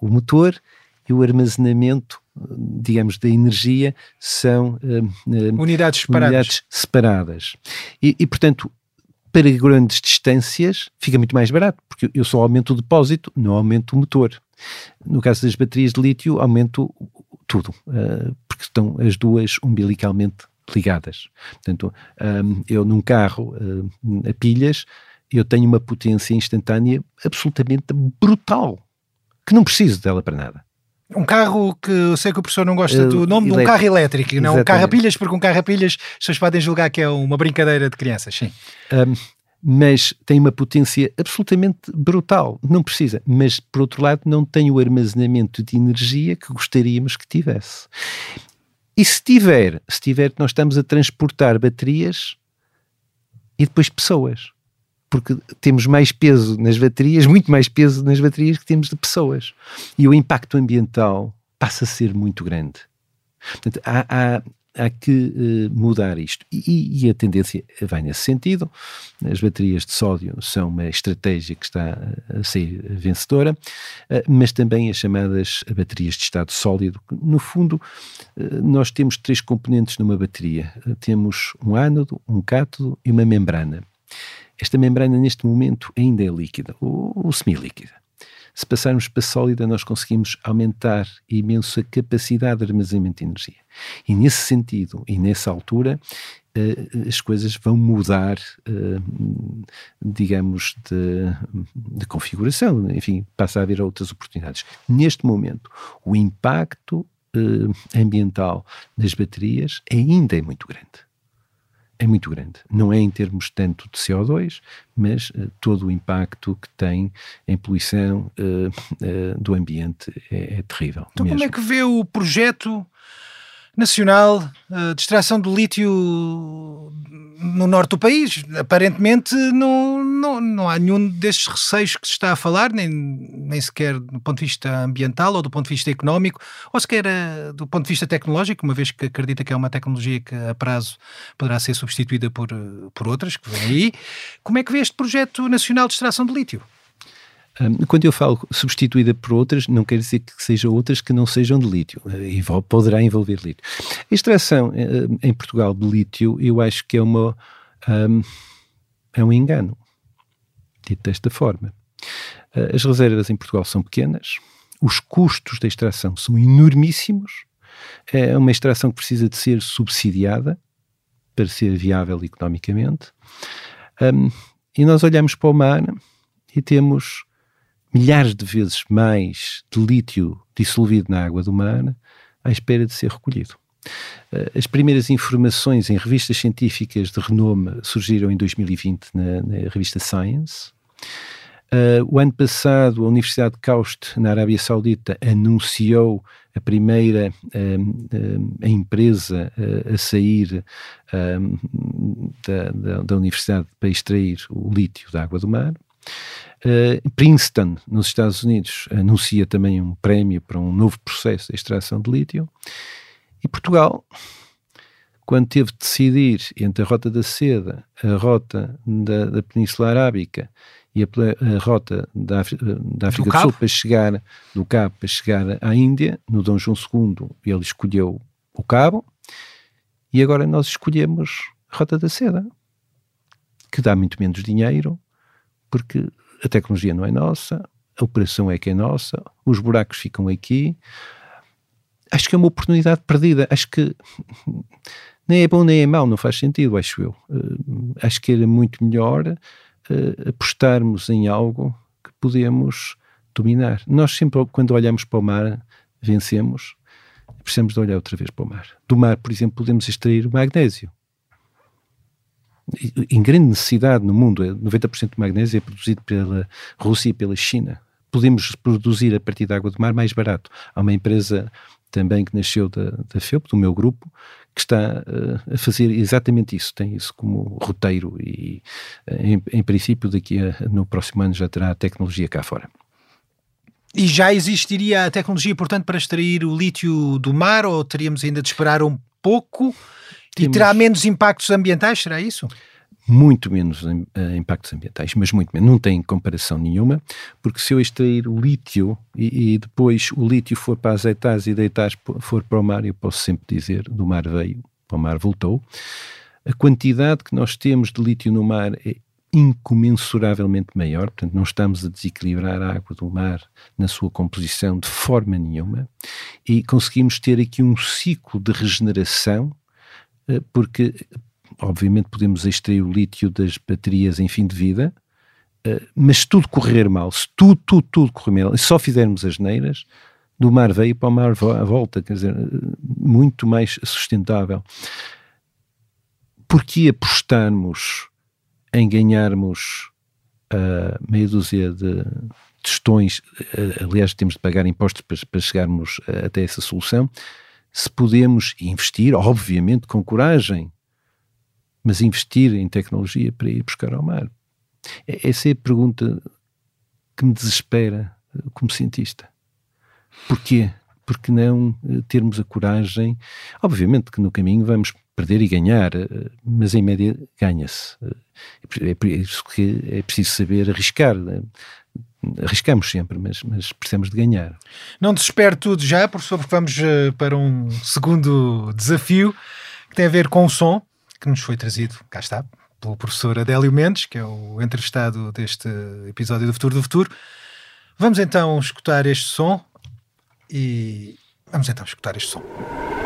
o motor e o armazenamento, digamos, da energia são uh, uh, unidades separadas. Unidades separadas. E, e, portanto, para grandes distâncias fica muito mais barato, porque eu só aumento o depósito, não aumento o motor. No caso das baterias de lítio, aumento tudo, uh, porque estão as duas umbilicalmente ligadas. Portanto, um, eu num carro uh, a pilhas, eu tenho uma potência instantânea absolutamente brutal, que não preciso dela para nada. Um carro que eu sei que o professor não gosta do nome de um carro elétrico, não um carro a pilhas, porque um carro a pilhas as pessoas podem julgar que é uma brincadeira de crianças, sim. Um, mas tem uma potência absolutamente brutal. Não precisa. Mas, por outro lado, não tem o armazenamento de energia que gostaríamos que tivesse. E se tiver, se tiver, nós estamos a transportar baterias e depois pessoas. Porque temos mais peso nas baterias, muito mais peso nas baterias que temos de pessoas. E o impacto ambiental passa a ser muito grande. Portanto, há, há, há que uh, mudar isto. E, e, a tendência vai nesse sentido. As baterias de sódio são uma estratégia que está a ser vencedora, uh, mas também as chamadas baterias de estado sólido. No fundo, uh, nós temos três componentes numa bateria: temos um ánodo, um cátodo e uma membrana. Esta membrana, neste momento, ainda é líquida ou, ou semi-líquida. Se passarmos para sólida, nós conseguimos aumentar imenso a capacidade de armazenamento de energia. E nesse sentido e nessa altura, uh, as coisas vão mudar, uh, digamos, de, de, configuração. Enfim, passa a haver outras oportunidades. Neste momento, o impacto uh, ambiental das baterias ainda é muito grande é muito grande. Não é em termos tanto de CO2, mas uh, todo o impacto que tem em poluição uh, do ambiente é, é terrível. Então, mesmo. como é que vê o projeto nacional de extração de lítio no norte do país. Aparentemente não, não, não há nenhum destes receios que se está a falar, nem, nem sequer do ponto de vista ambiental ou do ponto de vista económico, ou sequer uh, do ponto de vista tecnológico, uma vez que acredita que é uma tecnologia que a prazo poderá ser substituída por, por outras que vêm aí. Como é que vê este projeto nacional de extração de lítio? Quando eu falo substituída por outras, não quer dizer que sejam outras que não sejam de lítio, e poderá envolver lítio. A extração eh, em Portugal de lítio, eu acho que é, uma, um, é um engano, dito desta forma. Eh, as reservas em Portugal são pequenas, os custos da extração são enormíssimos, é uma extração que precisa de ser subsidiada para ser viável economicamente. Um, e nós olhamos para o mar e temos milhares de vezes mais de lítio dissolvido na água do mar à espera de ser recolhido. Eh, as primeiras informações em revistas científicas de renome surgiram em 2020 na, na revista Science. Uh, o ano passado, a Universidade de Kaust, na Arábia Saudita, anunciou a primeira uh, empresa uh, a sair da, da, da, universidade para extrair o lítio da água do mar. Uh, Princeton, nos Estados Unidos, anuncia também um prémio para um novo processo de extração de lítio. E Portugal, quando teve de decidir entre a Rota da Seda, a Rota da, da Península Arábica e a, a Rota da, da África do, do Sul para chegar do Cabo para chegar à Índia, no Dom João II, ele escolheu o Cabo e agora nós escolhemos a Rota da Seda, que dá muito menos dinheiro, porque a tecnologia não é nossa, a operação é que é nossa, os buracos ficam aqui. Acho que é uma oportunidade perdida. Acho que *laughs* nem é bom nem é mau, não faz sentido, acho eu. Uh, acho que era muito melhor uh, apostarmos em algo que podemos dominar. Nós sempre, quando olhamos para o mar, vencemos, precisamos de olhar outra vez para o mar. Do mar, por exemplo, podemos extrair o magnésio em grande necessidade no mundo. 90% do magnésio é produzido pela Rússia e pela China. Podemos produzir a partir da água do mar mais barato. Há uma empresa também que nasceu da, da FEUP, do meu grupo, que está uh, a fazer exatamente isso, tem isso como roteiro e, em, em princípio, daqui a, no próximo ano já terá a tecnologia cá fora. E já existiria a tecnologia, portanto, para extrair o lítio do mar ou teríamos ainda de esperar um pouco? Temos... E terá menos impactos ambientais, será isso? Muito menos uh, impactos ambientais, mas muito menos. Não tem comparação nenhuma, porque se eu extrair o lítio e, e depois o lítio for para azeitar e deitar for para o mar, eu posso sempre dizer do mar veio, para o mar voltou. A quantidade que nós temos de lítio no mar é incomensuravelmente maior, portanto, não estamos a desequilibrar a água do mar na sua composição de forma nenhuma, e conseguimos ter aqui um ciclo de regeneração, eh, porque, obviamente, podemos extrair o lítio das baterias em fim de vida, eh, mas se tudo correr mal, se tudo, tudo, tudo correr mal, e só fizermos as neiras, do mar veio para o mar à volta, quer dizer, muito mais sustentável. Porque apostarmos em ganharmos uh, meia dúzia de testões, uh, aliás, temos de pagar impostos para, para chegarmos uh, até essa solução, se podemos investir, obviamente com coragem, mas investir em tecnologia para ir buscar ao mar. Essa é a pergunta que me desespera como cientista. Porquê? Porque não eh, termos a coragem? Obviamente que no caminho vamos perder e ganhar, eh, mas em média ganha-se. Eh, é isso que é preciso saber arriscar. Arriscamos sempre, mas, mas precisamos de ganhar. Não desespero tudo já, professor, porque vamos para um segundo desafio que tem a ver com o som, que nos foi trazido, cá está, pelo professor Adélio Mendes, que é o entrevistado deste episódio do Futuro do Futuro. Vamos então escutar este som e vamos então escutar este som.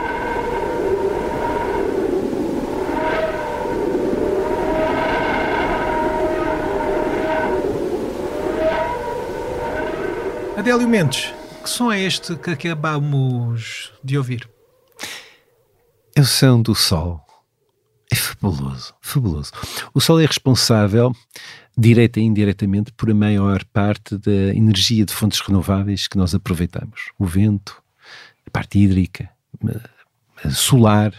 Adélio Mendes, que som é este que acabamos de ouvir? É o som do sol. É fabuloso, fabuloso. O sol é responsável direta e indiretamente por a maior parte da energia de fontes renováveis que nós aproveitamos. O vento, a parte hídrica, solar.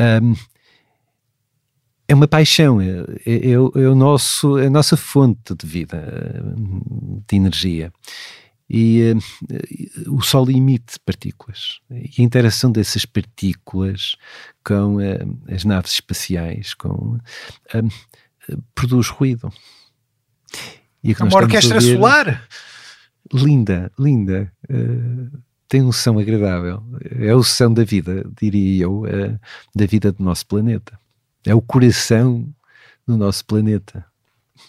Um, é uma paixão, é, é, é, é, o nosso, é a nossa fonte de vida, de energia. E uh, o Sol emite partículas. E a interação dessas partículas com uh, as naves espaciais, com produz ruído. E é uma orquestra solar? Linda, linda. Uh, tem um som agradável. É o som da vida, diria eu, uh, da vida do nosso planeta. É o coração do nosso planeta.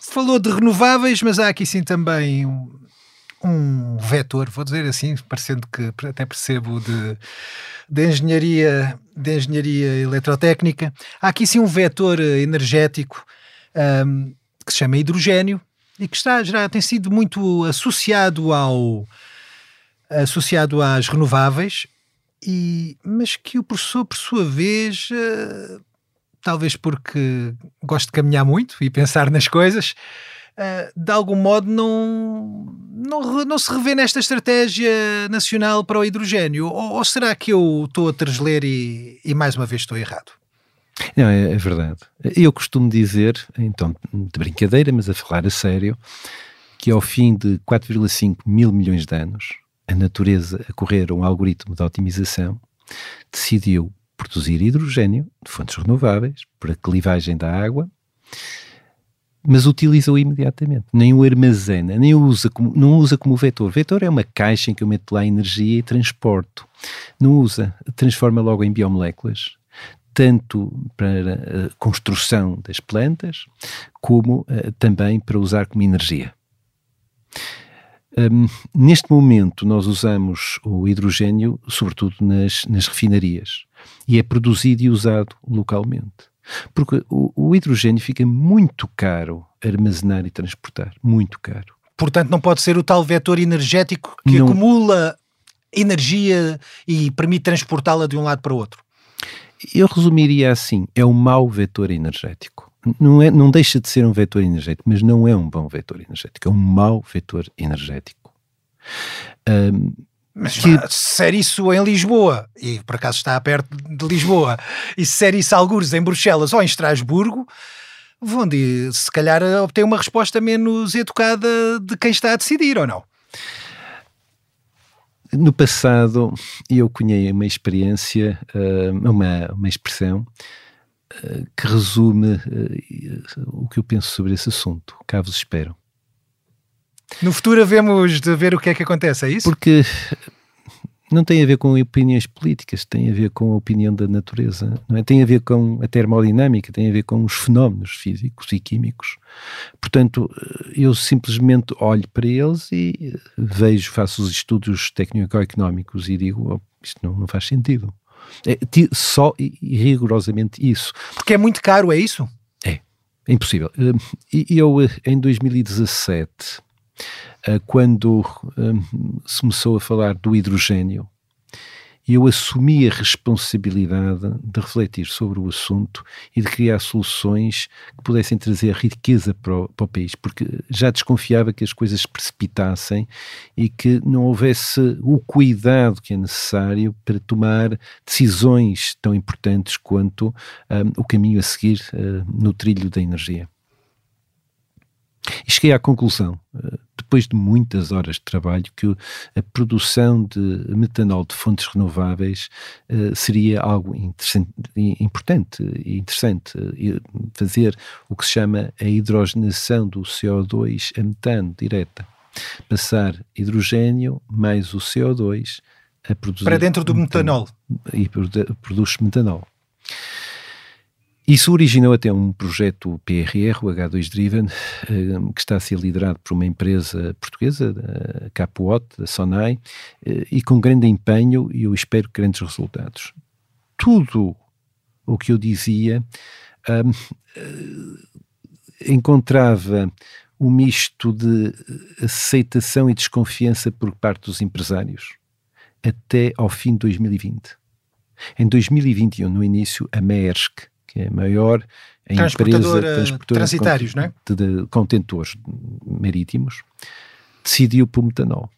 Falou de renováveis, mas há aqui sim também um, um vetor, vou dizer assim, parecendo que até percebo de, de, engenharia, de engenharia eletrotécnica. Há aqui sim um vetor energético um, que se chama hidrogênio e que está, já tem sido muito associado ao associado às renováveis, e, mas que o professor, por sua vez, uh, talvez porque gosto de caminhar muito e pensar nas coisas, de algum modo não, não, não se revê nesta estratégia nacional para o hidrogênio? Ou, ou será que eu estou a transler e, e mais uma vez estou errado? Não, é, é, verdade. Eu costumo dizer, então, de brincadeira, mas a falar a sério, que ao fim de 4,5 mil milhões de anos, a natureza, a correr um algoritmo de otimização, decidiu produzir hidrogênio de fontes renováveis por a clivagem da água, mas utiliza-o imediatamente. Nem o armazena, nem o usa como, não usa como vetor. Vetor é uma caixa em que eu meto lá energia e transporto. Não usa, transforma logo em biomoléculas tanto para a construção das plantas, como uh, também para usar como energia. Um, neste momento, nós usamos o hidrogênio, sobretudo nas, nas refinarias, e é produzido e usado localmente. Porque o, o hidrogênio fica muito caro armazenar e transportar, muito caro. Portanto, não pode ser o tal vetor energético que não. acumula energia e permite transportá-la de um lado para o outro. Eu resumiria assim: é um mau vetor energético. Não, é, não deixa de ser um vetor energético, mas não é um bom vetor energético, é um mau vetor energético. Um, mas que... se er isso em Lisboa, e por acaso está perto de Lisboa, e se isso algures em Bruxelas ou em Estrasburgo, vão de, se calhar obter uma resposta menos educada de quem está a decidir, ou não? No passado, eu conhei uma experiência, eh, uma, uma expressão eh, que resume eh, o que eu penso sobre esse assunto. Cá vos espero. No futuro havemos de ver o que é que acontece, é isso? Porque não tem a ver com opiniões políticas, tem a ver com a opinião da natureza, não é? Tem a ver com a termodinâmica, tem a ver com os fenómenos físicos e químicos. Portanto, eu simplesmente olho para eles e vejo, faço os estudos técnico-económicos e digo, oh, isto não, não faz sentido. É, só e rigorosamente isso. Porque é muito caro, é isso? É, é impossível. Hum, e eu, em 2017 eh, quando um, se começou a falar do hidrogênio, eu assumi a responsabilidade de refletir sobre o assunto e de criar soluções que pudessem trazer riqueza para o, para o, país, porque já desconfiava que as coisas se precipitassem e que não houvesse o cuidado que é necessário para tomar decisões tão importantes quanto um, o caminho a seguir uh, no trilho da energia. E cheguei à conclusão, eh, depois de muitas horas de trabalho, que a produção de metanol de fontes renováveis eh, seria algo importante e interessante. Fazer o que se chama a hidrogenação do CO2 a metano direta. Passar hidrogênio mais o CO2 a produzir. Para dentro do metanol. E produz metanol. Isso originou até um projeto PRR, o H2 Driven, eh, que está a ser liderado por uma empresa portuguesa, a Capuot, da Sonai, eh, e com grande empenho e eu espero grandes resultados. Tudo o que eu dizia um, eh, encontrava um misto de aceitação e desconfiança por parte dos empresários até ao fim de 2020. Em 2021, no início, a Maersk, é maior a empresa transportadora transitários, de, não é? de, de contentores marítimos, decidiu por metanol.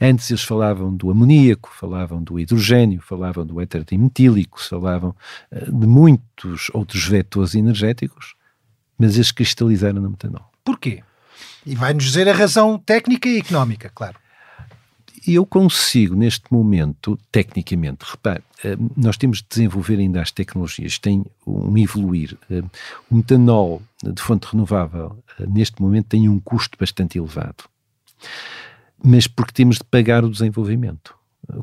Antes eles falavam do amoníaco, falavam do hidrogênio, falavam do éter dimetílico, falavam uh, de muitos outros vetores energéticos, mas eles cristalizaram no metanol. Porquê? E vai-nos dizer a razão técnica e económica, claro eu consigo, neste momento, tecnicamente, repare, eh, nós temos de desenvolver ainda as tecnologias, tem um evoluir. Eh, o metanol de fonte renovável, eh, neste momento, tem um custo bastante elevado. Mas porque temos de pagar o desenvolvimento.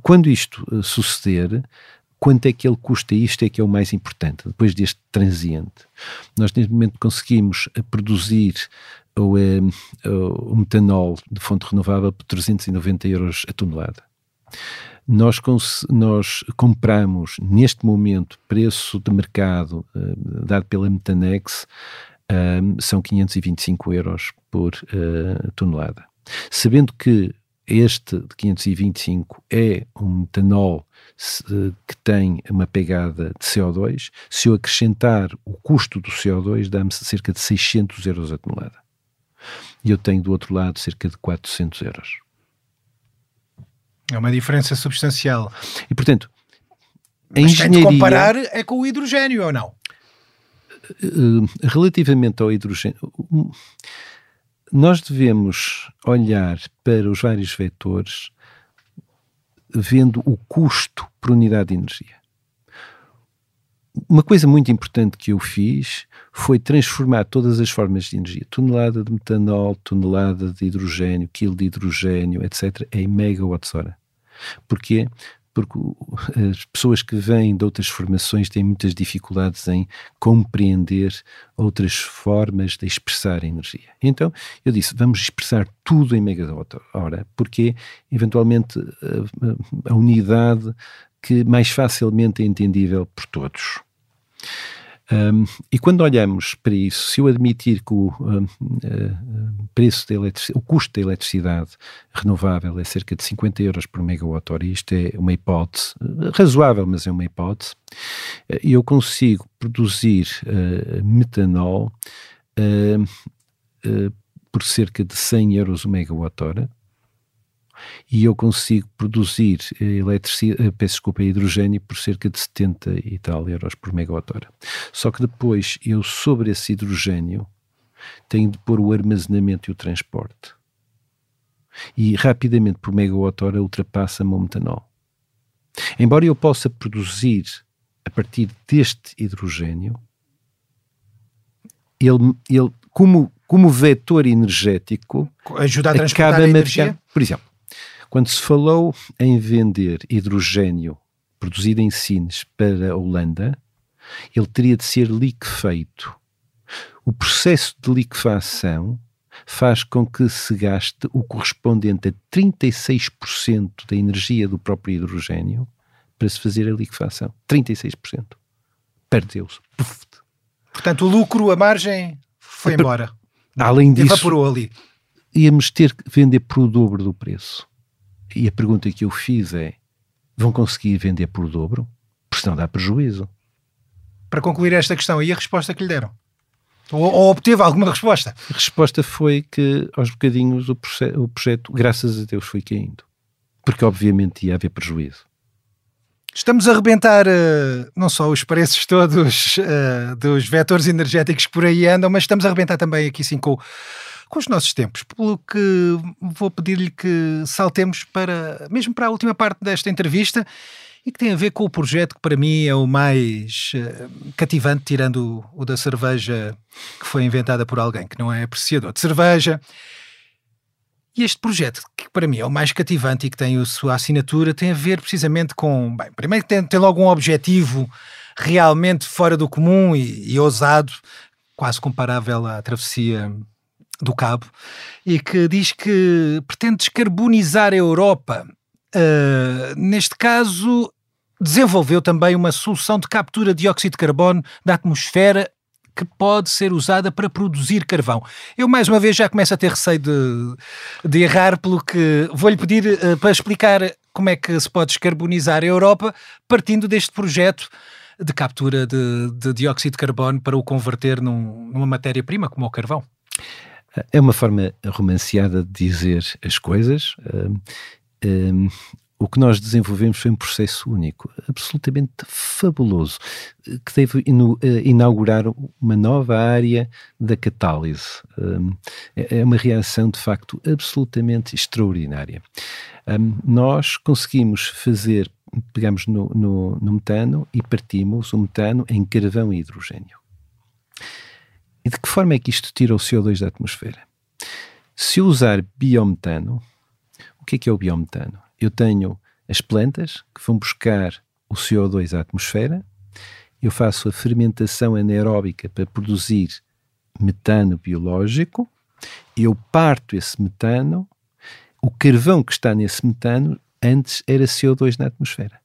Quando isto suceder, quanto é que ele custa? Isto é que é o mais importante, depois deste transiente. Nós, neste momento, conseguimos produzir o, o metanol de fonte renovável por 390 euros a tonelada. Nós, nós compramos, neste momento, preço de mercado uh, dado pela Metanex, uh, são 525 euros por uh, tonelada. Sabendo que este de 525 é um metanol que tem uma pegada de CO2, se eu acrescentar o custo do CO2, dá-me cerca de 600 euros a tonelada e eu tenho do outro lado cerca de 400 euros. É uma diferença substancial. E portanto, a Mas engenharia... Tem de comparar é com o hidrogênio ou não? Eh, relativamente ao hidrogênio, nós devemos olhar para os vários vetores vendo o custo por unidade de energia. Uma coisa muito importante que eu fiz foi transformar todas as formas de energia, tonelada de metanol, tonelada de hidrogênio, quilo de hidrogênio, etc., em megawatts-hora. Porquê? Porque as pessoas que vêm de outras formações têm muitas dificuldades em compreender outras formas de expressar energia. Então, eu disse, vamos expressar tudo em megawatt-hora, porque eventualmente a, a unidade que mais facilmente é entendível por todos. Um, e quando olhamos para isso, se eu admitir que o um, uh, preço da o custo da eletricidade renovável é cerca de 50 euros por megawatt-hora, isto é uma hipótese razoável, mas é uma hipótese, uh, eu consigo produzir uh, metanol por cerca de 100 euros o megawatt-hora, e eu consigo produzir eletricidade, eh, peço desculpa, hidrogênio por cerca de 70 e tal euros por megawatt-hora. Só que depois eu, sobre esse hidrogênio, tenho de pôr o armazenamento e o transporte. E rapidamente por megawatt-hora ultrapassa-me o metanol. Embora eu possa produzir a partir deste hidrogênio, ele, ele como, como vetor energético, ajuda a transportar a energia? Por exemplo, Quando se falou em vender hidrogênio produzido em Sines para a Holanda, ele teria de ser liquefeito. O processo de liquefação faz com que se gaste o correspondente a 36% da energia do próprio hidrogênio para se fazer a liquefação. 36%. Perdeu-se. Portanto, o lucro, a margem, foi embora. Além disso, evaporou ali. Íamos ter que vender por o dobro do preço. E a pergunta que eu fiz é: vão conseguir vender por dobro? Porque senão dá prejuízo. Para concluir esta questão, e a resposta que lhe deram? Ou, ou obteve alguma resposta? A resposta foi que, aos bocadinhos, o, o projeto, graças a Deus, foi caindo. Porque, obviamente, ia haver prejuízo. Estamos a arrebentar uh, não só os preços todos uh, dos vetores energéticos que por aí andam, mas estamos a arrebentar também aqui sim com, com os nossos tempos. Pelo que vou pedir-lhe que saltemos para, mesmo para a última parte desta entrevista e que tem a ver com o projeto que para mim é o mais uh, cativante, tirando o, o da cerveja que foi inventada por alguém que não é apreciador de cerveja e este projeto, que para mim é o mais cativante e que tem a sua assinatura, tem a ver precisamente com. Bem, primeiro tem, tem logo um objetivo realmente fora do comum e, e ousado, quase comparável à travessia do Cabo, e que diz que pretende descarbonizar a Europa. Uh, neste caso, desenvolveu também uma solução de captura de dióxido de carbono da atmosfera que pode ser usada para produzir carvão. Eu, mais uma vez, já começo a ter receio de, de errar, pelo que vou-lhe pedir uh, para explicar como é que se pode descarbonizar a Europa partindo deste projeto de captura de, de dióxido de carbono para o converter num, numa matéria-prima como o carvão. É uma forma romanceada de dizer as coisas. Uh, uh, o que nós desenvolvemos foi um processo único, absolutamente fabuloso, que teve eh, inaugurar uma nova área da catálise. Hum, é, é uma reação, de facto, absolutamente extraordinária. Hum, nós conseguimos fazer, pegamos no, no, no metano e partimos o metano em carvão e hidrogênio. E de que forma é que isto tira o CO2 da atmosfera? Se eu usar biometano, o que é que é o biometano? eu tenho as plantas que vão buscar o CO2 à atmosfera, eu faço a fermentação anaeróbica para produzir metano biológico, eu parto esse metano, o carvão que está nesse metano antes era CO2 na atmosfera.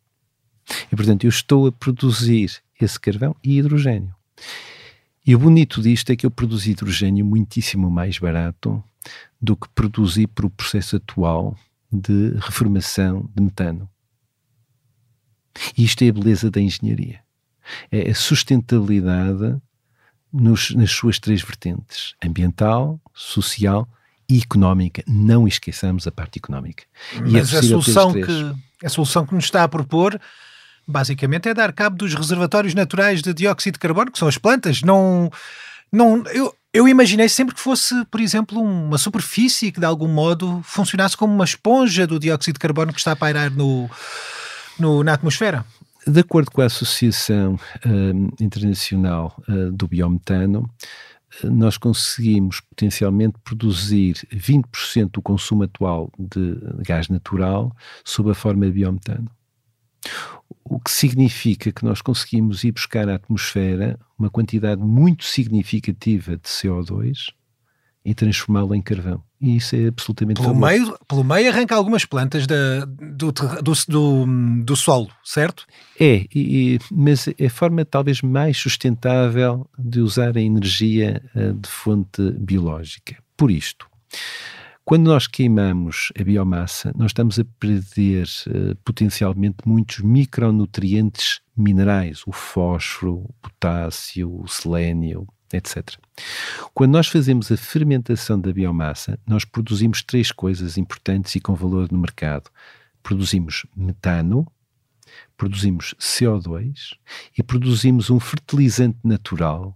E, portanto, eu estou a produzir esse carvão e hidrogênio. E o bonito disto é que eu produzi hidrogênio muitíssimo mais barato do que produzi por o processo atual de reformação de metano. E isto é a beleza da engenharia. É a sustentabilidade nos, nas suas três vertentes: ambiental, social e económica. Não esqueçamos a parte económica. E Mas é a solução, que, a solução que nos está a propor basicamente é dar cabo dos reservatórios naturais de dióxido de carbono, que são as plantas. Não, não, eu, eu imaginei sempre que fosse, por exemplo, uma superfície que de algum modo funcionasse como uma esponja do dióxido de carbono que está a pairar no, no na atmosfera. De acordo com a Associação uh, Internacional uh, do Biometano, uh, nós conseguimos potencialmente produzir 20% do consumo atual de gás natural sob a forma de biometano o que significa que nós conseguimos ir buscar à atmosfera uma quantidade muito significativa de CO2 e transformá-lo em carvão. E isso é absolutamente pelo meio Pelo meio arranca algumas plantas da, do, do, do, do, solo, certo? É, e, mas é a forma talvez mais sustentável de usar a energia uh, de fonte biológica. Por isto, quando nós queimamos a biomassa, nós estamos a perder uh, potencialmente muitos micronutrientes minerais, o fósforo, o potássio, o selênio, etc. Quando nós fazemos a fermentação da biomassa, nós produzimos três coisas importantes e com valor no mercado. Produzimos metano, produzimos CO2 e produzimos um fertilizante natural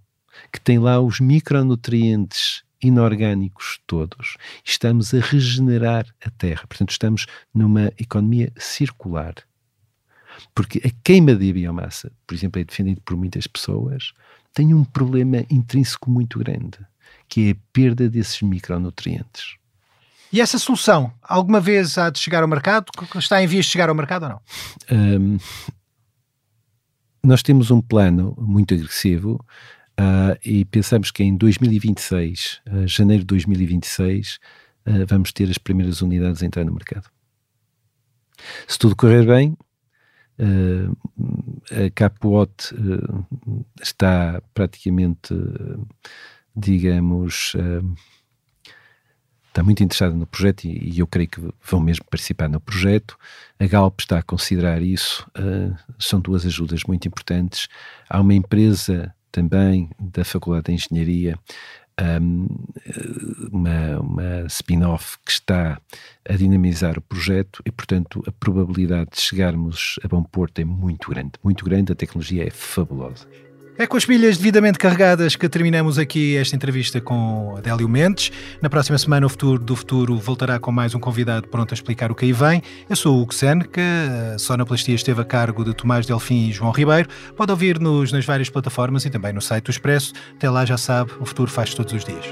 que tem lá os micronutrientes inorgânicos todos, estamos a regenerar a Terra. Portanto, estamos numa economia circular. Porque a queima de biomassa, por exemplo, é defendida por muitas pessoas, tem um problema intrínseco muito grande, que é a perda desses micronutrientes. E essa solução, alguma vez há de chegar ao mercado? Está em vias de chegar ao mercado ou não? Um, nós temos um plano muito agressivo uh, e pensamos que em 2026, uh, janeiro de 2026, uh, vamos ter as primeiras unidades a entrar no mercado. Se tudo correr bem, a uh, está praticamente, digamos, está muito interessada no projeto e, e, eu creio que vão mesmo participar no projeto. A Galp está a considerar isso. são duas ajudas muito importantes. Há uma empresa também da Faculdade de Engenharia uma, uma spin-off que está a dinamizar o projeto e, portanto, a probabilidade de chegarmos a bom porto é muito grande, muito grande, a tecnologia é fabulosa. É com as pilhas devidamente carregadas que terminamos aqui esta entrevista com Adélio Mendes. Na próxima semana, o Futuro do Futuro voltará com mais um convidado pronto a explicar o que aí vem. Eu sou o Hugo Seneca, a sonoplastia esteve a cargo de Tomás Delfim e João Ribeiro. Pode ouvir-nos nas várias plataformas e também no site do Expresso. Até lá, já sabe, o futuro faz todos os dias.